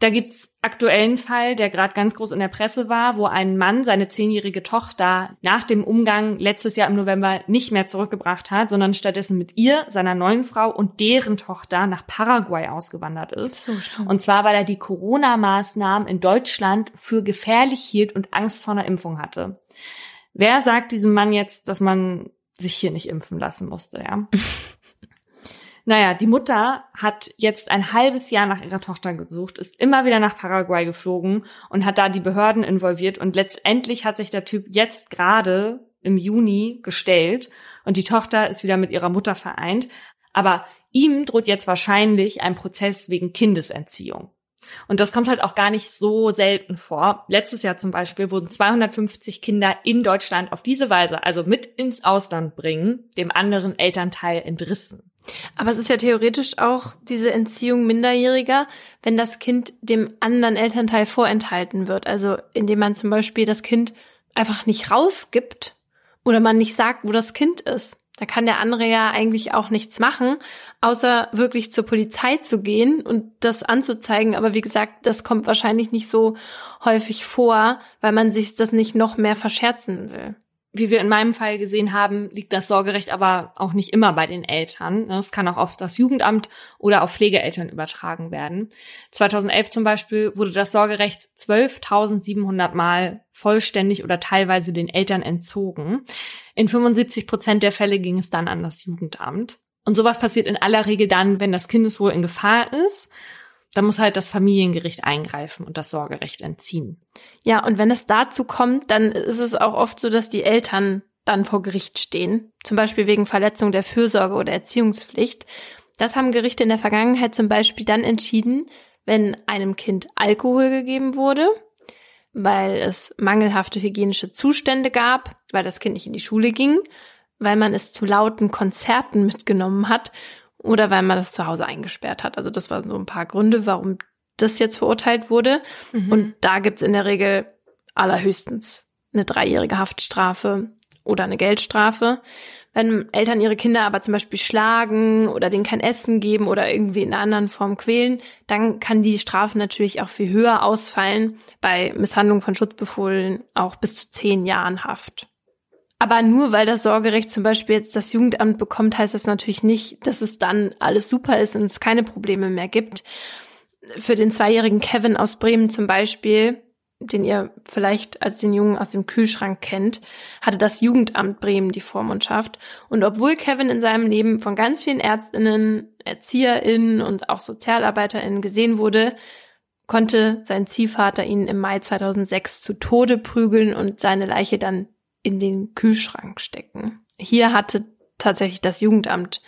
Da gibt's aktuellen Fall, der gerade ganz groß in der Presse war, wo ein Mann seine zehnjährige Tochter nach dem Umgang letztes Jahr im November nicht mehr zurückgebracht hat, sondern stattdessen mit ihr, seiner neuen Frau und deren Tochter nach Paraguay ausgewandert ist. So und zwar, weil er die Corona-Maßnahmen in Deutschland für gefährlich hielt und Angst vor einer Impfung hatte. Wer sagt diesem Mann jetzt, dass man sich hier nicht impfen lassen musste, ja? Naja, die Mutter hat jetzt ein halbes Jahr nach ihrer Tochter gesucht, ist immer wieder nach Paraguay geflogen und hat da die Behörden involviert und letztendlich hat sich der Typ jetzt gerade im Juni gestellt und die Tochter ist wieder mit ihrer Mutter vereint. Aber ihm droht jetzt wahrscheinlich ein Prozess wegen Kindesentziehung. Und das kommt halt auch gar nicht so selten vor. Letztes Jahr zum Beispiel wurden 250 Kinder in Deutschland auf diese Weise, also mit ins Ausland bringen, dem anderen Elternteil entrissen. Aber es ist ja theoretisch auch diese Entziehung Minderjähriger, wenn das Kind dem anderen Elternteil vorenthalten wird. Also indem man zum Beispiel das Kind einfach nicht rausgibt oder man nicht sagt, wo das Kind ist. Da kann der andere ja eigentlich auch nichts machen, außer wirklich zur Polizei zu gehen und das anzuzeigen. Aber wie gesagt, das kommt wahrscheinlich nicht so häufig vor, weil man sich das nicht noch mehr verscherzen will wie wir in meinem Fall gesehen haben, liegt das Sorgerecht aber auch nicht immer bei den Eltern. Es kann auch auf das Jugendamt oder auf Pflegeeltern übertragen werden. 2011 zum Beispiel wurde das Sorgerecht 12.700 Mal vollständig oder teilweise den Eltern entzogen. In 75 Prozent der Fälle ging es dann an das Jugendamt. Und sowas passiert in aller Regel dann, wenn das Kindeswohl in Gefahr ist da muss halt das Familiengericht eingreifen und das Sorgerecht entziehen. Ja, und wenn es dazu kommt, dann ist es auch oft so, dass die Eltern dann vor Gericht stehen, zum Beispiel wegen Verletzung der Fürsorge oder Erziehungspflicht. Das haben Gerichte in der Vergangenheit zum Beispiel dann entschieden, wenn einem Kind Alkohol gegeben wurde, weil es mangelhafte hygienische Zustände gab, weil das Kind nicht in die Schule ging, weil man es zu lauten Konzerten mitgenommen hat oder weil man das zu Hause eingesperrt hat. Also das waren so ein paar Gründe, warum das jetzt verurteilt wurde. Mhm. Und da gibt's in der Regel allerhöchstens eine dreijährige Haftstrafe oder eine Geldstrafe. Wenn Eltern ihre Kinder aber zum Beispiel schlagen oder denen kein Essen geben oder irgendwie in einer anderen Form quälen, dann kann die Strafe natürlich auch viel höher ausfallen. Bei Misshandlung von Schutzbefohlen auch bis zu zehn Jahren Haft. Aber nur weil das Sorgerecht zum Beispiel jetzt das Jugendamt bekommt, heißt das natürlich nicht, dass es dann alles super ist und es keine Probleme mehr gibt. Für den zweijährigen Kevin aus Bremen zum Beispiel den ihr vielleicht als den Jungen aus dem Kühlschrank kennt, hatte das Jugendamt Bremen die Vormundschaft. Und obwohl Kevin in seinem Leben von ganz vielen Ärztinnen, ErzieherInnen und auch SozialarbeiterInnen gesehen wurde, konnte sein Ziehvater ihn im Mai 2006 zu Tode prügeln und seine Leiche dann in den Kühlschrank stecken. Hier hatte tatsächlich das Jugendamt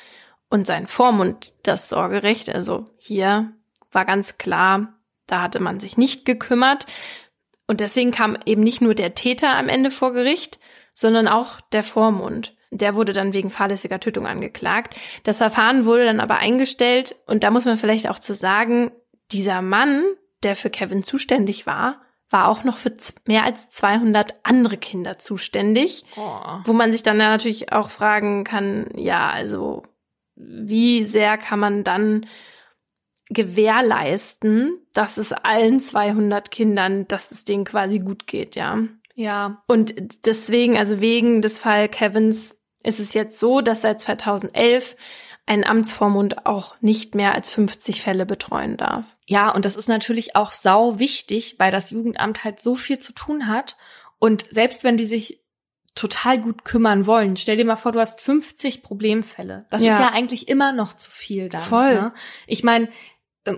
und sein Vormund das Sorgerecht. Also hier war ganz klar, da hatte man sich nicht gekümmert. Und deswegen kam eben nicht nur der Täter am Ende vor Gericht, sondern auch der Vormund. Der wurde dann wegen fahrlässiger Tötung angeklagt. Das Verfahren wurde dann aber eingestellt und da muss man vielleicht auch zu sagen, dieser Mann, der für Kevin zuständig war, war auch noch für mehr als 200 andere Kinder zuständig, oh. wo man sich dann natürlich auch fragen kann, ja, also wie sehr kann man dann gewährleisten, dass es allen 200 Kindern, dass es denen quasi gut geht, ja. Ja. Und deswegen, also wegen des Fall Kevins, ist es jetzt so, dass seit 2011 ein Amtsvormund auch nicht mehr als 50 Fälle betreuen darf. Ja, und das ist natürlich auch sau wichtig, weil das Jugendamt halt so viel zu tun hat. Und selbst wenn die sich total gut kümmern wollen. Stell dir mal vor, du hast 50 Problemfälle. Das ja. ist ja eigentlich immer noch zu viel dann. Voll. Ne? Ich meine,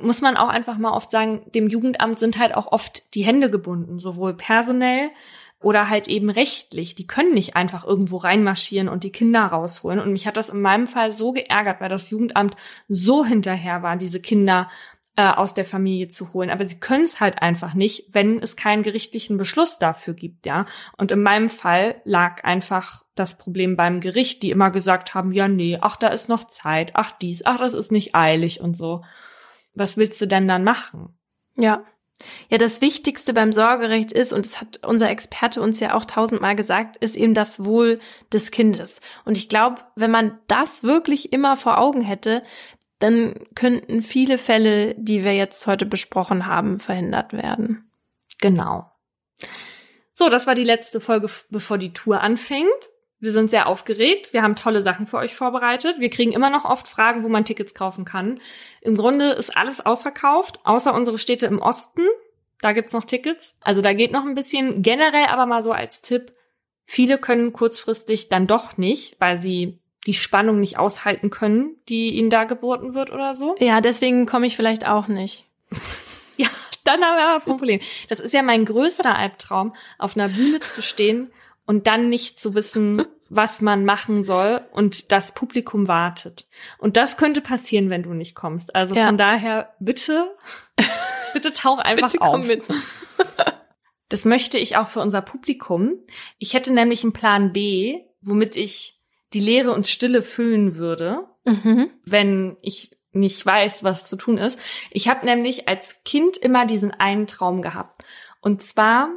muss man auch einfach mal oft sagen, dem Jugendamt sind halt auch oft die Hände gebunden, sowohl personell oder halt eben rechtlich. Die können nicht einfach irgendwo reinmarschieren und die Kinder rausholen. Und mich hat das in meinem Fall so geärgert, weil das Jugendamt so hinterher war, diese Kinder äh, aus der Familie zu holen. Aber sie können es halt einfach nicht, wenn es keinen gerichtlichen Beschluss dafür gibt, ja. Und in meinem Fall lag einfach das Problem beim Gericht, die immer gesagt haben, ja, nee, ach, da ist noch Zeit, ach dies, ach, das ist nicht eilig und so was willst du denn dann machen? Ja. Ja, das Wichtigste beim Sorgerecht ist, und das hat unser Experte uns ja auch tausendmal gesagt, ist eben das Wohl des Kindes. Und ich glaube, wenn man das wirklich immer vor Augen hätte, dann könnten viele Fälle, die wir jetzt heute besprochen haben, verhindert werden. Genau. So, das war die letzte Folge, bevor die Tour anfängt. Wir sind sehr aufgeregt. Wir haben tolle Sachen für euch vorbereitet. Wir kriegen immer noch oft Fragen, wo man Tickets kaufen kann. Im Grunde ist alles ausverkauft, außer unsere Städte im Osten. Da gibt's noch Tickets. Also da geht noch ein bisschen. Generell aber mal so als Tipp. Viele können kurzfristig dann doch nicht, weil sie die Spannung nicht aushalten können, die ihnen da geboten wird oder so. Ja, deswegen komme ich vielleicht auch nicht. ja, dann haben wir aber ein Problem. Das ist ja mein größter Albtraum, auf einer Bühne zu stehen und dann nicht zu wissen, was man machen soll und das Publikum wartet. Und das könnte passieren, wenn du nicht kommst. Also ja. von daher bitte, bitte tauch einfach bitte auf. Mit. das möchte ich auch für unser Publikum. Ich hätte nämlich einen Plan B, womit ich die Leere und Stille füllen würde, mhm. wenn ich nicht weiß, was zu tun ist. Ich habe nämlich als Kind immer diesen einen Traum gehabt. Und zwar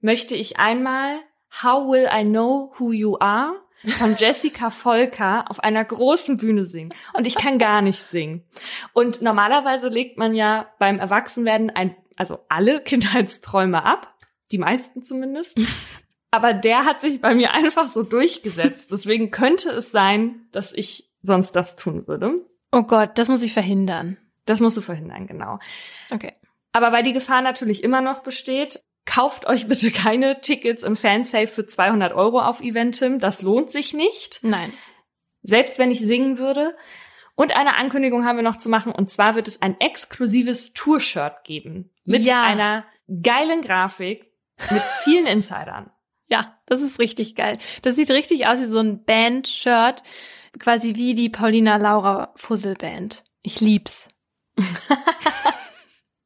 möchte ich einmal How Will I Know Who You Are von Jessica Volker auf einer großen Bühne singen. Und ich kann gar nicht singen. Und normalerweise legt man ja beim Erwachsenwerden ein, also alle Kindheitsträume ab. Die meisten zumindest. Aber der hat sich bei mir einfach so durchgesetzt. Deswegen könnte es sein, dass ich sonst das tun würde. Oh Gott, das muss ich verhindern. Das musst du verhindern, genau. Okay. Aber weil die Gefahr natürlich immer noch besteht, Kauft euch bitte keine Tickets im Fansafe für 200 Euro auf Eventim. Das lohnt sich nicht. Nein. Selbst wenn ich singen würde. Und eine Ankündigung haben wir noch zu machen. Und zwar wird es ein exklusives Tour-Shirt geben. Mit ja. einer geilen Grafik. Mit vielen Insidern. Ja, das ist richtig geil. Das sieht richtig aus wie so ein Band-Shirt. Quasi wie die Paulina Laura Fussel Band. Ich lieb's.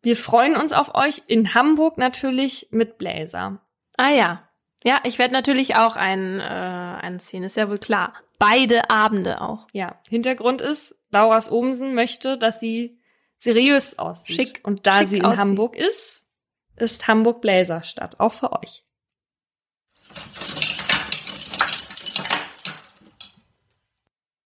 Wir freuen uns auf euch in Hamburg natürlich mit Bläser. Ah ja. Ja, ich werde natürlich auch einen, äh, einziehen, ist ja wohl klar. Beide Abende auch. Ja, Hintergrund ist, Lauras Omsen möchte, dass sie seriös aussieht. Schick. Und da schick sie in aussieht. Hamburg ist, ist Hamburg Bläserstadt, auch für euch.